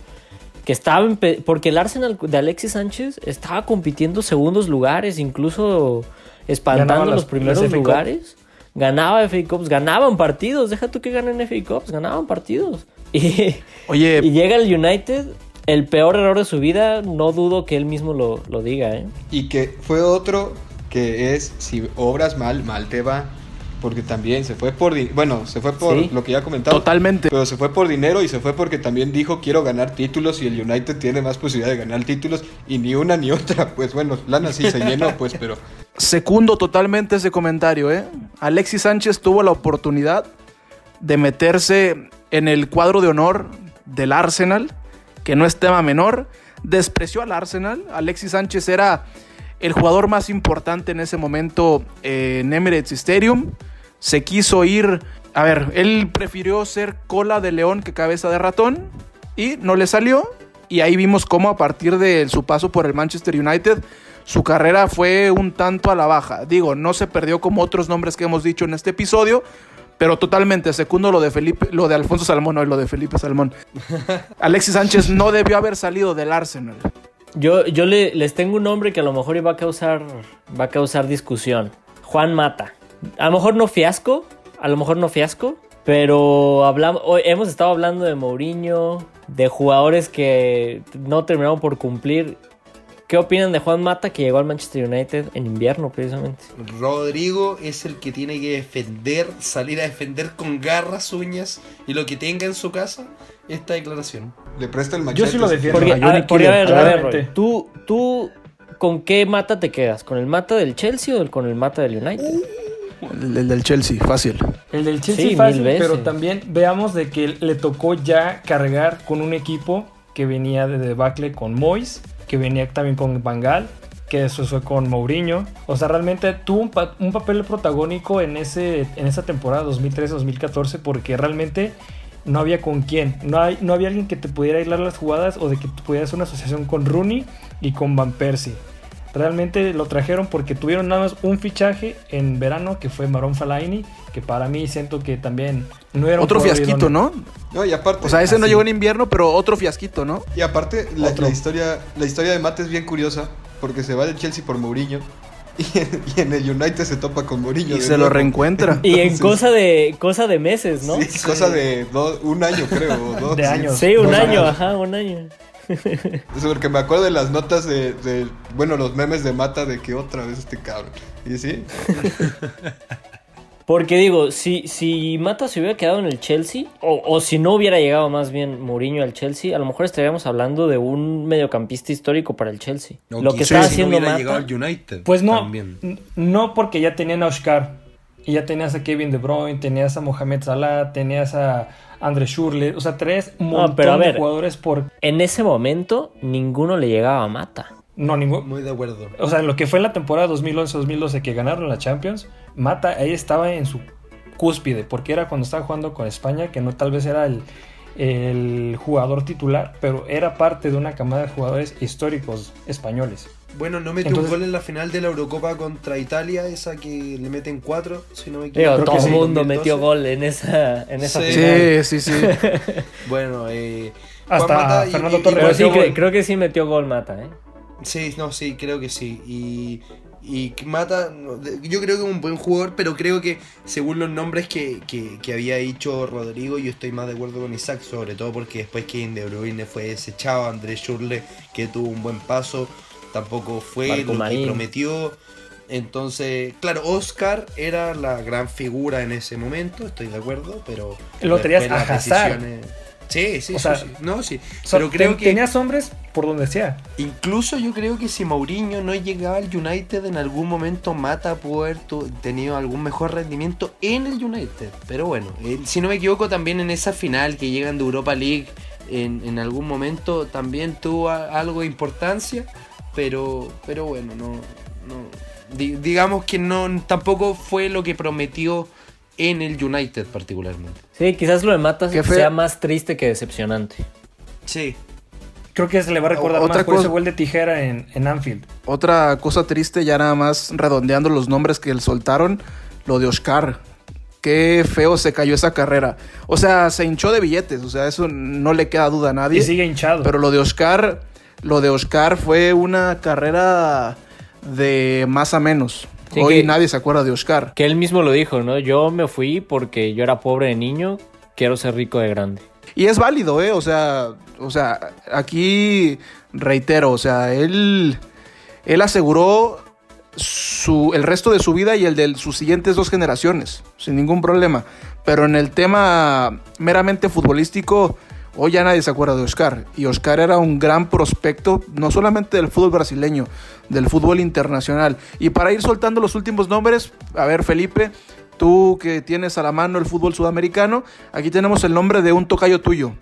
que estaba en porque el Arsenal de Alexis Sánchez estaba compitiendo segundos lugares, incluso espantando Ganaba los primeros lugares. Ganaba FA Cups, ganaban partidos, deja tú que ganen FA Cups, ganaban partidos. Y, Oye, y llega el United, el peor error de su vida, no dudo que él mismo lo, lo diga, ¿eh? Y que fue otro que es, si obras mal, mal te va. Porque también se fue por... Bueno, se fue por Sí. lo que ya comentaba. totalmente. Pero se fue por dinero y se fue porque también dijo quiero ganar títulos y el United tiene más posibilidad de ganar títulos y ni una ni otra. Pues bueno, lana sí se llenó, pues, pero Secundo totalmente ese comentario, ¿eh? Alexis Sánchez tuvo la oportunidad de meterse en el cuadro de honor del Arsenal, que no es tema menor. Despreció al Arsenal. Alexis Sánchez era el jugador más importante en ese momento eh, en Emirates Stadium. Se quiso ir. A ver, él prefirió ser cola de león que cabeza de ratón. Y no le salió. Y ahí vimos cómo a partir de su paso por el Manchester United, su carrera fue un tanto a la baja. Digo, no se perdió como otros nombres que hemos dicho en este episodio. Pero totalmente, segundo lo de Felipe, lo de Alfonso Salmón, no lo de Felipe Salmón. Alexis Sánchez no debió haber salido del Arsenal. Yo, yo le- les tengo un nombre que a lo mejor va a causar, va a causar discusión. Juan Mata. A lo mejor no fiasco, a lo mejor no fiasco, pero hablamos, hoy hemos estado hablando de Mourinho, de jugadores que no terminaron por cumplir. ¿Qué opinan de Juan Mata que llegó al Manchester United en invierno precisamente? Rodrigo es el que tiene que defender, salir a defender con garras, uñas y lo que tenga en su casa esta declaración. le presta el machete. Yo sí lo defiendo. Porque, a a- porque, a ver, a ver. Roy, ¿tú, ¿tú con qué Mata te quedas? ¿Con el Mata del Chelsea o con el Mata del United? El, el del Chelsea, fácil. El del Chelsea Sí, fácil, pero también veamos de que le tocó ya cargar con un equipo que venía de debacle con Moyes, que venía también con Bangal, que eso fue con Mourinho. O sea, realmente tuvo un, pa- un papel protagónico en, ese, en esa temporada 2013-2014 porque realmente no había con quién. No, hay, no había alguien que te pudiera aislar las jugadas o de que pudieras hacer una asociación con Rooney y con Van Persie. Realmente lo trajeron porque tuvieron nada más un fichaje en verano que fue Maron Falaini, que para mí siento que también no era un Otro jugador fiasquito. ¿no? No, y aparte, O sea, ese no llegó en invierno, pero otro fiasquito, ¿no? y aparte la, historia, la historia de Mate es bien curiosa porque se va del Chelsea por Mourinho y en, y en el United se topa con Mourinho. Y se lo reencuentra. Y en cosa de, cosa de meses, ¿no? Sí, cosa de do- un año creo. o dos, De sí. años. Sí, un año, años. ajá, un año. Eso porque me acuerdo de las notas de, de- bueno, los memes de Mata de que otra vez este cabrón. Y sí, Porque digo, si, si Mata se hubiera quedado en el Chelsea, o, o si no hubiera llegado más bien Mourinho al Chelsea, a lo mejor estaríamos hablando de un mediocampista histórico para el Chelsea. O lo que está si no haciendo hubiera Mata. llegado al United. Pues no, También. no porque ya tenían a Oscar, y ya tenías a Kevin De Bruyne, tenías a Mohamed Salah, tenías a André Schürrle, o sea, No, montón pero a ver. de jugadores por En ese momento, ninguno le llegaba a Mata. no ningún Muy de acuerdo. O sea, en lo que fue en la temporada 2011-2012 que ganaron la Champions, Mata ahí estaba en su cúspide, porque era cuando estaba jugando con España, que no tal vez era el, el jugador titular, pero era parte de una camada de jugadores históricos españoles. Bueno, no metió Entonces- un gol en la final de la Eurocopa contra Italia, esa que le meten cuatro, si no me equivoco. todo el mundo 2012. metió gol en esa, en esa Sí. final. Sí, sí, sí. Bueno, eh, Hasta Juan Mata y- Fernando y- Torres y- sí, creo que sí metió gol Mata, ¿eh? Sí, no, sí, creo que sí. Y, y Mata, yo creo que es un buen jugador, pero creo que según los nombres que, que, que había dicho Rodrigo, yo estoy más de acuerdo con Isaac, sobre todo porque después que De Bruyne fue desechado, Andrés Schurle, que tuvo un buen paso, tampoco fue Marco lo que prometió. Entonces, claro, Oscar era la gran figura en ese momento, estoy de acuerdo, pero... Lo tenías a las Hazard. decisiones- Sí, sí, O sí, sea, sí. No, sí. Pero creo ten- que... tenías hombres por donde sea. Incluso yo creo que si Mourinho no llegaba al United, en algún momento Mata pudo haber tu- tenido algún mejor rendimiento en el United. Pero bueno, eh, si no me equivoco, también en esa final que llegan de Europa League, en, en algún momento también tuvo a- algo de importancia. Pero, pero bueno, no, no, di- digamos que no tampoco fue lo que prometió en el United particularmente. Sí, quizás lo de feo. sea más triste que decepcionante. Sí. Creo que se le va a recordar Otra más por cosa- ese gol de tijera en, en Anfield. Otra cosa triste, ya nada más redondeando los nombres que le soltaron, lo de Oscar. Qué feo se cayó esa carrera. O sea, se hinchó de billetes, o sea, eso no le queda duda a nadie. Y sigue hinchado. Pero lo de Oscar, lo de Oscar fue una carrera de más a menos. Sí, Hoy nadie se acuerda de Oscar. Que él mismo lo dijo, ¿no? Yo me fui porque yo era pobre de niño, quiero ser rico de grande. Y es válido, ¿eh? O sea, o sea, aquí reitero, o sea, él, él aseguró su, el resto de su vida y el de sus siguientes dos generaciones, sin ningún problema. Pero en el tema meramente futbolístico, hoy ya nadie se acuerda de Oscar. Y Oscar era un gran prospecto, no solamente del fútbol brasileño, del fútbol internacional. Y para ir soltando los últimos nombres, a ver, Felipe, tú que tienes a la mano el fútbol sudamericano, aquí tenemos el nombre de un tocayo tuyo.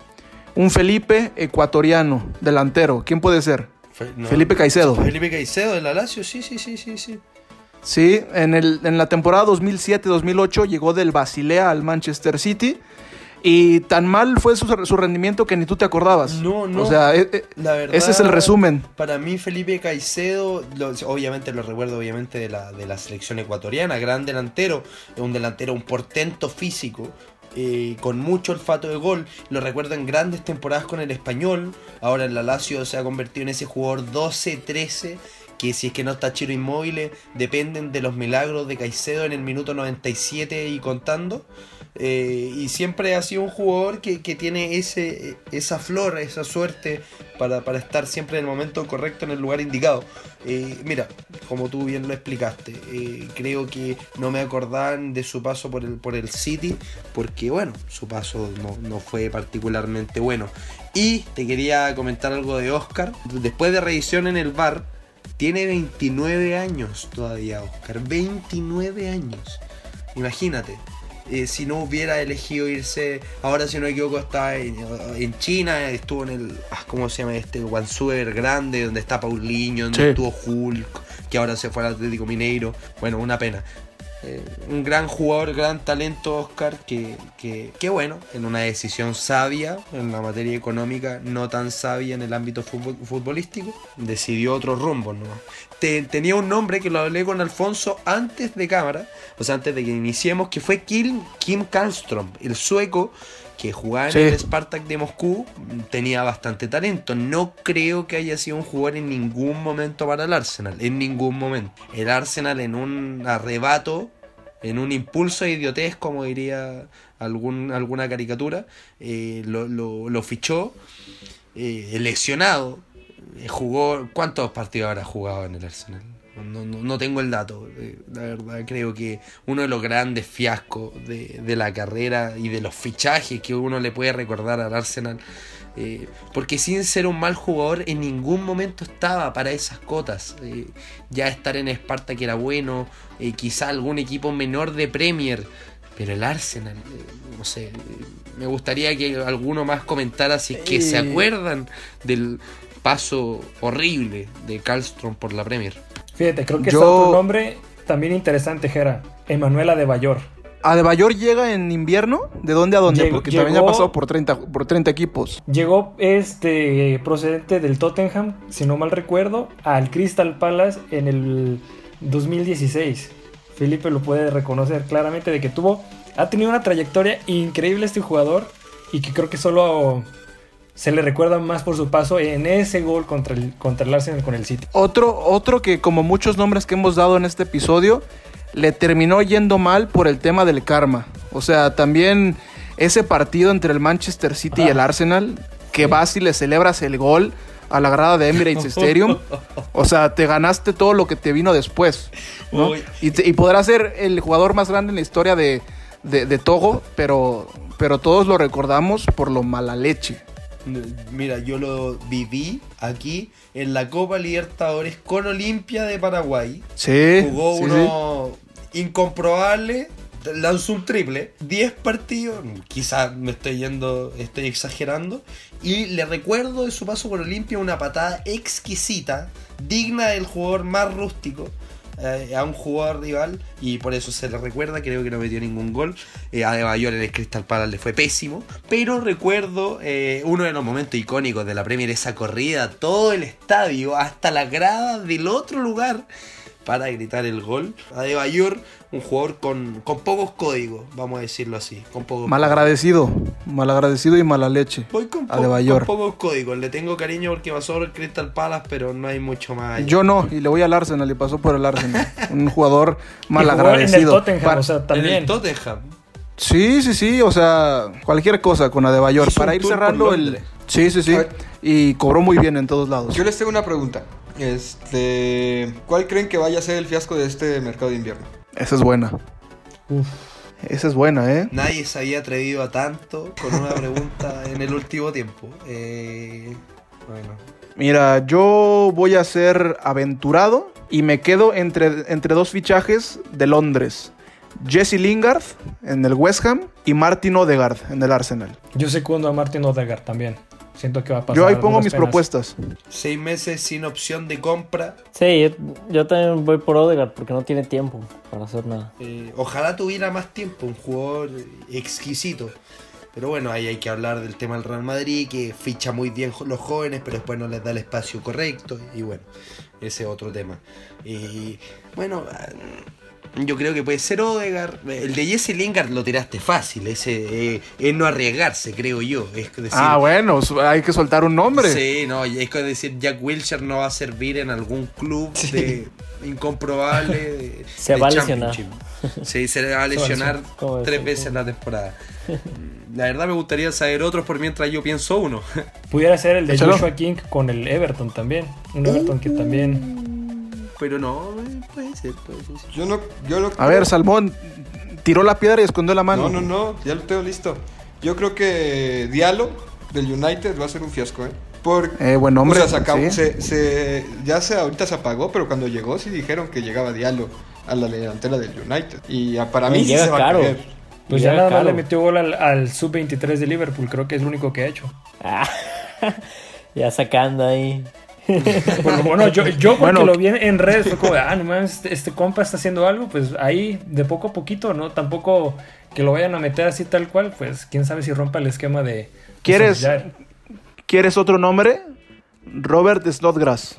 Un Felipe ecuatoriano, delantero. ¿Quién puede ser? Fe- no. Felipe Caicedo. Felipe Caicedo del Alacio, sí, sí, sí, sí, sí. Sí, en, el, en la temporada 2007-2008 llegó del Basilea al Manchester City. Y tan mal fue su, su rendimiento que ni tú te acordabas. No, no. O sea, e- e- La verdad, ese es el resumen. Para mí Felipe Caicedo, lo- obviamente lo recuerdo obviamente de la, de la selección ecuatoriana, gran delantero, un delantero, un portento físico, eh, con mucho olfato de gol. Lo recuerdo en grandes temporadas con el español, ahora en la Lazio se ha convertido en ese jugador 12-13 que si es que no está Chiro Inmóvil, dependen de los milagros de Caicedo en el minuto 97 y contando. Eh, y siempre ha sido un jugador que, que tiene ese, esa flor, esa suerte para, para estar siempre en el momento correcto, en el lugar indicado. Eh, mira, como tú bien lo explicaste, eh, creo que no me acordaban de su paso por el, por el City, porque bueno, su paso no, no fue particularmente bueno. Y te quería comentar algo de Oscar. Después de revisión en el bar, tiene 29 años todavía Oscar, 29 años. Imagínate, eh, si no hubiera elegido irse, ahora si no me equivoco está en, en China, estuvo en el, ah, ¿cómo se llama este? Guangzhou grande, donde está Paulinho, donde Sí. estuvo Hulk, que ahora se fue al Atlético Mineiro. Bueno, una pena. Eh, un gran jugador, gran talento Oscar, que, que, bueno, en una decisión sabia en la materia económica, no tan sabia en el ámbito futbol- futbolístico, decidió otro rumbo. ¿no? Te- tenía un nombre que lo hablé con Alfonso antes de cámara, o sea, antes de que iniciemos, que fue Kim, Kim Kallström, el sueco que jugaba en el Spartak de Moscú, tenía bastante talento. No creo que haya sido un jugador en ningún momento para el Arsenal, en ningún momento. El Arsenal en un arrebato, en un impulso de idiotez, como diría algún, alguna caricatura, eh, lo, lo- lo fichó eh, lesionado. Eh, jugó, ¿cuántos partidos habrá jugado en el Arsenal? No, no- no tengo el dato. eh, la verdad, creo que uno de los grandes fiascos de, de la carrera y de los fichajes que uno le puede recordar al Arsenal. eh, porque sin ser un mal jugador, en ningún momento estaba para esas cotas. eh, ya estar en Esparta que era bueno, eh, quizá algún equipo menor de Premier. Pero el Arsenal, no sé, me gustaría que alguno más comentara si es que se acuerdan del paso horrible de Karlstrom por la Premier. Fíjate, creo que Yo- está otro nombre también interesante, Jera. Emanuela de Bayor. ¿Adebayor llega en invierno? ¿De dónde a dónde? Llegó- Porque también ha llegó- pasado por 30, por 30 equipos. Llegó este procedente del Tottenham, si no mal recuerdo, al Crystal Palace en el 2016. Felipe lo puede reconocer claramente de que tuvo, ha tenido una trayectoria increíble este jugador y que creo que solo se le recuerda más por su paso en ese gol contra el, contra el Arsenal con el City. Otro, otro que como muchos nombres que hemos dado en este episodio, le terminó yendo mal por el tema del karma. O sea, también ese partido entre el Manchester City y el Arsenal, que vas y le celebras el gol a la grada de Emirates Stadium. O sea, te ganaste todo lo que te vino después. ¿no? Y, te- y podrá ser el jugador más grande en la historia de, de, de Togo, pero, pero todos lo recordamos por lo mala leche. Mira, yo lo viví aquí en la Copa Libertadores con Olimpia de Paraguay. Sí. Jugó sí, sí. uno incomprobable, lanzó un triple, 10 partidos, quizás me estoy yendo, estoy exagerando, y le recuerdo de su paso por Olimpia una patada exquisita, digna del jugador más rústico, eh, a un jugador rival y por eso se le recuerda, creo que no metió ningún gol. Eh, a De Bayor en el Crystal Palace le fue pésimo, pero recuerdo eh, uno de los momentos icónicos de la Premier, esa corrida, todo el estadio, hasta la grada del otro lugar para gritar el gol. A De Bayor, un jugador con, con pocos códigos, vamos a decirlo así, con pocos Malagradecido, malagradecido y mala leche. Voy con, po- Adebayor. con pocos códigos. Le tengo cariño porque pasó por el Crystal Palace, pero no hay mucho más. allá. Yo no, y le voy al Arsenal y pasó por el Arsenal. Un jugador jugó en el malagradecido. Tottenham, Para- o sea, En el también. Tottenham. Sí, sí, sí, o sea, cualquier cosa con Adebayor. Para ir cerrando el... Sí, sí, sí. Y cobró muy bien en todos lados. Yo les tengo una pregunta. Este, ¿cuál creen que vaya a ser el fiasco de este mercado de invierno? Esa es buena. Uf. Esa es buena, ¿eh? Nadie se había atrevido a tanto con una pregunta en el último tiempo. Eh, bueno. Mira, yo voy a ser aventurado y me quedo entre, entre dos fichajes de Londres. Jesse Lingard en el West Ham y Martin Odegaard en el Arsenal. Yo secundo a Martin Odegaard también. Siento que va a pasar. Yo ahí pongo mis penas. propuestas. Seis meses sin opción de compra. Sí, yo, yo también voy por Odegaard porque no tiene tiempo para hacer nada. Eh, ojalá tuviera más tiempo, un jugador exquisito. Pero bueno, ahí hay que hablar del tema del Real Madrid, que ficha muy bien los jóvenes, pero después no les da el espacio correcto. Y bueno, ese es otro tema. Y bueno, yo creo que puede ser Odegaard. El de Jesse Lingard lo tiraste fácil, ese eh, es no arriesgarse, creo yo. Es decir, Ah, bueno, hay que soltar un nombre. Sí, no, y es que decir Jack Wilshere no va a servir en algún club de incomprobable. de- Se de va a lesionar. Sí, se le va a lesionar tres veces en la temporada. La verdad me gustaría saber otros por mientras yo pienso uno. Pudiera ser el de Échalo. Joshua King con el Everton también. Un Everton que también. Pero no, puede ser, puede ser. Yo no, yo no A ver, Salmón tiró la piedra y escondió la mano. No, no, no, ya lo tengo listo. Yo creo que Diallo del United va a ser un fiasco, ¿eh? Porque, Eh, buen hombre, o sea, se acabó- sí. se- se- ya se, ahorita se apagó, pero cuando llegó sí dijeron que llegaba Diallo a la delantera del United. Y para mí Y sí llega se va caro. a caer. Pues Ya nada más le metió gol al, al sub-23 de Liverpool. Creo que es lo único que ha hecho. Ah, ya sacando ahí. Por lo bueno, yo, yo porque Bueno. lo vi en- redes fue como, ah, no mames, este, este compa está haciendo algo, pues ahí de poco a poquito, ¿no? Tampoco que lo vayan a meter así tal cual, pues quién sabe si rompa el esquema de... ¿Quieres-. ¿Quieres otro nombre? Robert Snodgrass.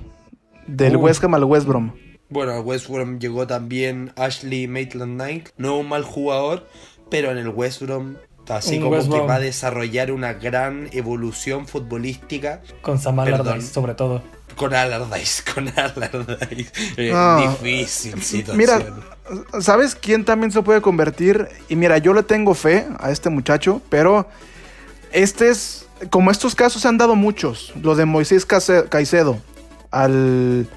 Del Uy. West Ham al West Brom. Bueno, al West Brom llegó también Ashley Maitland Knight. No un mal jugador, pero en el West Brom, así Un como West que Brom. va a desarrollar una gran evolución futbolística. Con Sam Perdón. Allardyce, sobre todo. Con Allardyce, con Allardyce. Eh. Difícil situación. Mira, ¿sabes quién también se puede convertir? Y mira, yo le tengo fe a este muchacho, pero este es, como estos casos se han dado muchos, lo de Moisés Caicedo al,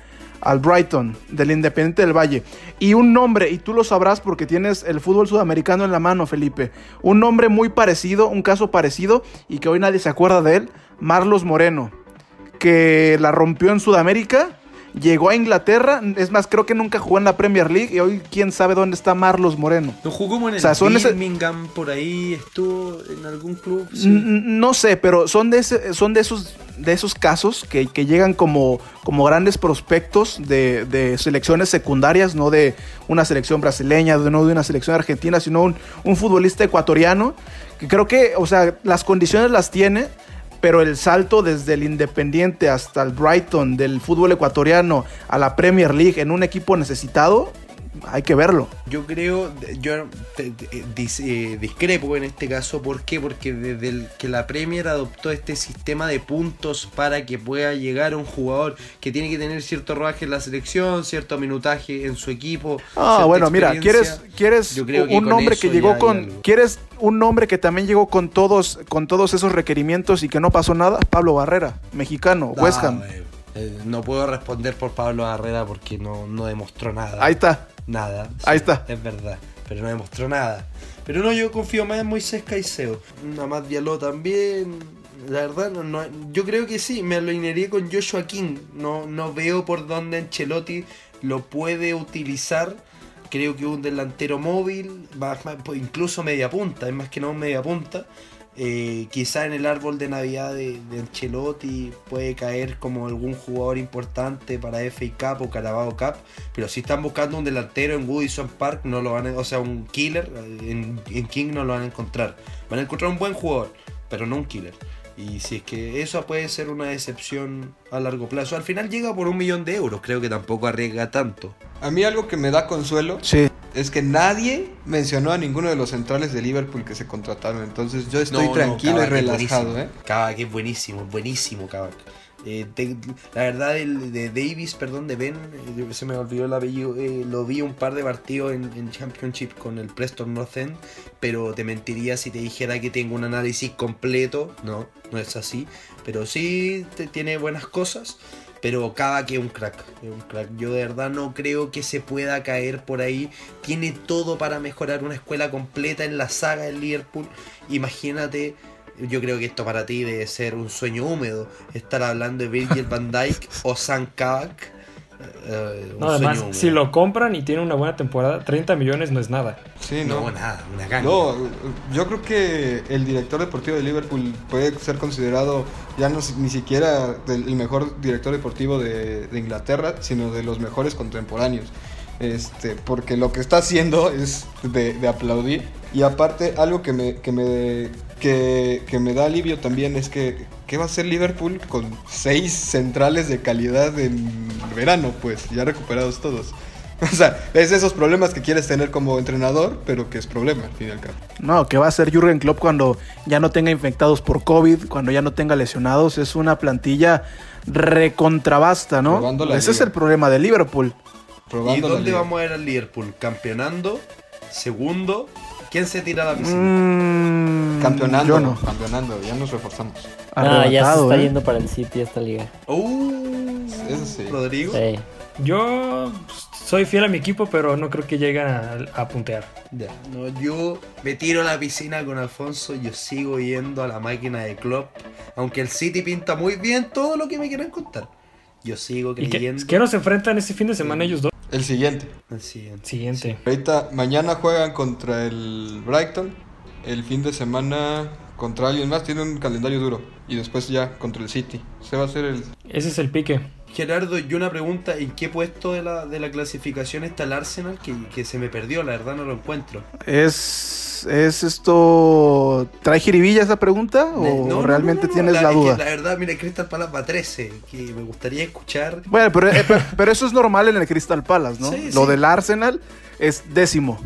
al Brighton, del Independiente del Valle, y un nombre, y tú lo sabrás porque tienes el fútbol sudamericano en la mano, Felipe, un nombre muy parecido, un caso parecido, y que hoy nadie se acuerda de él, Marlos Moreno que la rompió en Sudamérica, llegó a Inglaterra, es más, creo que nunca jugó en la Premier League y hoy quién sabe dónde está Marlos Moreno. ¿No jugó en el O sea, son ese- Birmingham por ahí? ¿Estuvo en algún club? Sí. No sé, pero son de, ese- son de esos de esos casos que, que llegan como, como grandes prospectos de, de selecciones secundarias, no de una selección brasileña, no de una selección argentina, sino un, un futbolista ecuatoriano, que creo que, o sea, las condiciones las tiene, pero el salto desde el Independiente hasta el Brighton, del fútbol ecuatoriano a la Premier League en un equipo necesitado, hay que verlo. Yo creo, yo te- te- dis- eh, discrepo en este caso, ¿por qué? Porque desde el que la Premier adoptó este sistema de puntos para que pueda llegar un jugador que tiene que tener cierto rodaje en la selección, cierto minutaje en su equipo. Ah, bueno, mira, quieres, quieres Yo creo que un nombre que llegó con, quieres un nombre que también llegó con todos, con todos esos requerimientos y que no pasó nada. Pablo Barrera, mexicano, No, West Ham. eh, eh, no puedo responder por Pablo Barrera porque no, no demostró nada. Ahí está. Nada. Ahí está. Es verdad. Pero no demostró nada. Pero no, yo confío más en Moisés Caicedo. Más Diallo también. La verdad, no, no- yo creo que sí. Me alinearía con Joshua King. No, no veo por dónde Ancelotti lo puede utilizar. Creo que un delantero móvil, más- más- incluso media punta, es más que no un media punta. Eh, quizá en el árbol de Navidad de, Ancelotti puede caer como algún jugador importante para FA Cup o Carabao Cup, pero si están buscando un delantero en Woodison Park, no lo van a, o sea, un killer, eh, en, en King no lo van a encontrar. Van a encontrar un buen jugador, pero no un killer. Y si es que eso puede ser una decepción a largo plazo, al final llega por un millón de euros, creo que tampoco arriesga tanto. A mí algo que me da consuelo Sí. es que nadie mencionó a ninguno de los centrales de Liverpool que se contrataron. Entonces yo estoy No, no, tranquilo y es relajado, buenísimo. ¿eh? Kabak es buenísimo, buenísimo Kabak. Eh, la verdad, el de Davis, perdón, de Ben, eh, se me olvidó el apellido, eh, lo vi un par de partidos en, Championship con el Preston North End, pero te mentiría si te dijera que tengo un análisis completo, no, no es así, pero sí tiene buenas cosas, pero Kabak es un crack, es un crack. Yo de verdad no creo que se pueda caer por ahí, tiene todo para mejorar una escuela completa en la saga del Liverpool, imagínate yo creo que esto para ti debe ser un sueño húmedo. Estar hablando de Virgil van Dijk o Sam Kabak. eh, un No, además, sueño si lo compran y tiene una buena temporada, 30 millones no es nada. Sí, No, no. nada, una gana. No, yo creo que el director deportivo de Liverpool puede ser considerado ya no ni siquiera el mejor director deportivo de, de Inglaterra, sino de los mejores contemporáneos. Este, porque lo que está haciendo es de, de aplaudir. Y aparte, algo que me, que me, que, que me da alivio también es que, ¿qué va a hacer Liverpool con seis centrales de calidad en verano? Pues ya recuperados todos. O sea, es esos problemas que quieres tener como entrenador, pero que es problema al fin y al cabo. No, ¿qué va a hacer Jurgen Klopp cuando ya no tenga infectados por COVID, cuando ya no tenga lesionados? Es una plantilla recontrabasta, ¿no? Ese es el problema de Liverpool. ¿Y Probando dónde vamos a ver al Liverpool? ¿Campeonando? ¿Segundo? ¿Quién se tira a la piscina? Mm, Campeonando, Yo no. campeonando, ya nos reforzamos. Ah, ya se está ¿eh? yendo para el City esta liga. Uh, Eso sí. Rodrigo. Sí. Yo soy fiel a mi equipo, pero no creo que lleguen a, a puntear. Ya, no, yo me tiro a la piscina con Alfonso, yo sigo yendo a la máquina de club, aunque el City pinta muy bien todo lo que me quieran contar. Yo sigo ¿Y que, creyendo. que nos enfrentan este fin de semana ellos dos? El siguiente. al siguiente. Siguiente. Ahorita, mañana juegan contra el Brighton. El fin de semana contra alguien más. Tiene un calendario duro. Y después ya contra el City. Se va a hacer el. Ese es el pique. Gerardo, y una pregunta, ¿en qué puesto de la, de la clasificación está el Arsenal? Que, que se me perdió, la verdad no lo encuentro. ¿Es, ¿Es esto. ¿Trae jiribilla esa pregunta? ¿O Ne- no, no, realmente no, no, tienes la, es que duda? la verdad, mira, Crystal Palace va 13, que me gustaría escuchar. Bueno, pero, eh, pero- pero eso es normal en el Crystal Palace, ¿no? Sí, lo sí. del Arsenal es décimo.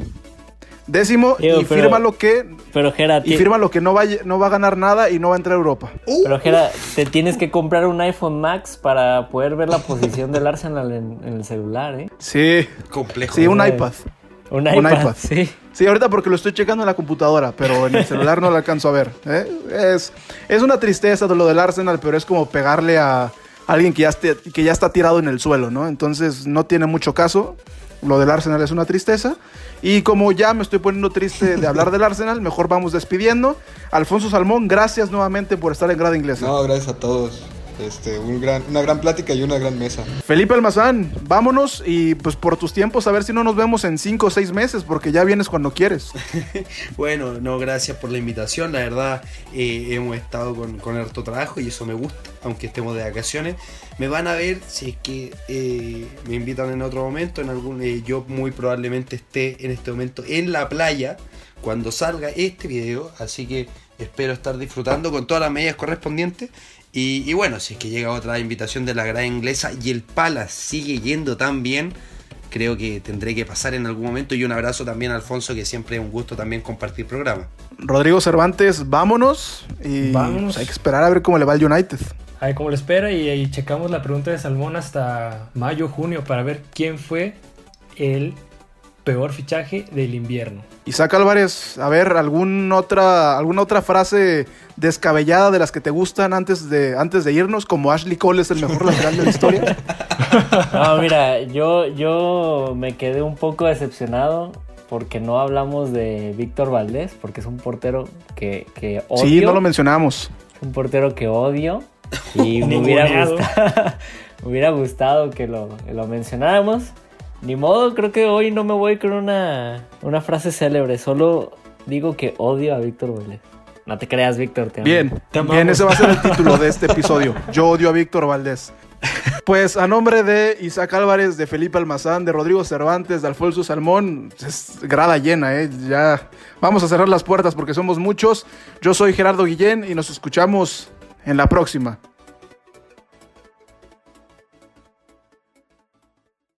Décimo y pero- firma lo que Pero Jera, y ti- firma lo que no va, a no va a ganar nada y no va a entrar a Europa. Uh, pero Jera, te tienes que comprar un iPhone Max para poder ver la posición del Arsenal en, en el celular, ¿eh? Sí, complejo. sí, un Eh, iPad. Un Un iPad, iPad. sí. Sí, ahorita porque lo estoy checando en la computadora, pero en el celular no lo alcanzo a ver. ¿eh? Es, es una tristeza de lo del Arsenal, pero es como pegarle a alguien que ya, esté- que ya está tirado en el suelo, ¿no? Entonces no tiene mucho caso. Lo del Arsenal es una tristeza. Y como ya me estoy poniendo triste de hablar del Arsenal, mejor vamos despidiendo. Alfonso Salmón, gracias nuevamente por estar en Grada Inglesa. No, gracias a todos. Este, un gran, una gran plática y una gran mesa. Felipe Almazán, vámonos y pues por tus tiempos a ver si no nos vemos en cinco o seis meses, porque ya vienes cuando quieres. Bueno, no, gracias por la invitación. La verdad, eh, hemos estado con, con harto trabajo y eso me gusta, aunque estemos de vacaciones. Me van a ver si es que eh, me invitan en otro momento. En algún, eh, yo muy probablemente esté en este momento en la playa cuando salga este video. Así que espero estar disfrutando con todas las medidas correspondientes. Y, y bueno, si es que llega otra invitación de la gran inglesa y el Palace sigue yendo tan bien, creo que tendré que pasar en algún momento. Y un abrazo también a Alfonso, que siempre es un gusto también compartir programa. Rodrigo Cervantes, vámonos y Vámonos. hay que esperar a ver cómo le va al United. A ver cómo le espera y, y checamos la pregunta de Salmón hasta mayo, junio para ver quién fue el peor fichaje del invierno. Isaac Álvarez, a ver, ¿algún otra, ¿alguna otra frase descabellada de las que te gustan antes de, antes de irnos? Como Ashley Cole es el mejor lateral de la historia. No, mira, yo, yo me quedé un poco decepcionado porque no hablamos de Víctor Valdés, porque es un portero que, que odio. Sí, no lo mencionamos. un portero que odio y me hubiera, gustado, me hubiera gustado que lo, lo mencionáramos. Ni modo, creo que hoy no me voy con una, una frase célebre, solo digo que odio a Víctor Valdés. No te creas, Víctor. te amo. Bien, Te amamos. bien, ese va a ser el título de este episodio. Yo odio a Víctor Valdés. Pues a nombre de Isaac Álvarez, de Felipe Almazán, de Rodrigo Cervantes, de Alfonso Salmón, es grada llena, ¿eh? Ya vamos a cerrar las puertas porque somos muchos. Yo soy Gerardo Guillén y nos escuchamos en la próxima.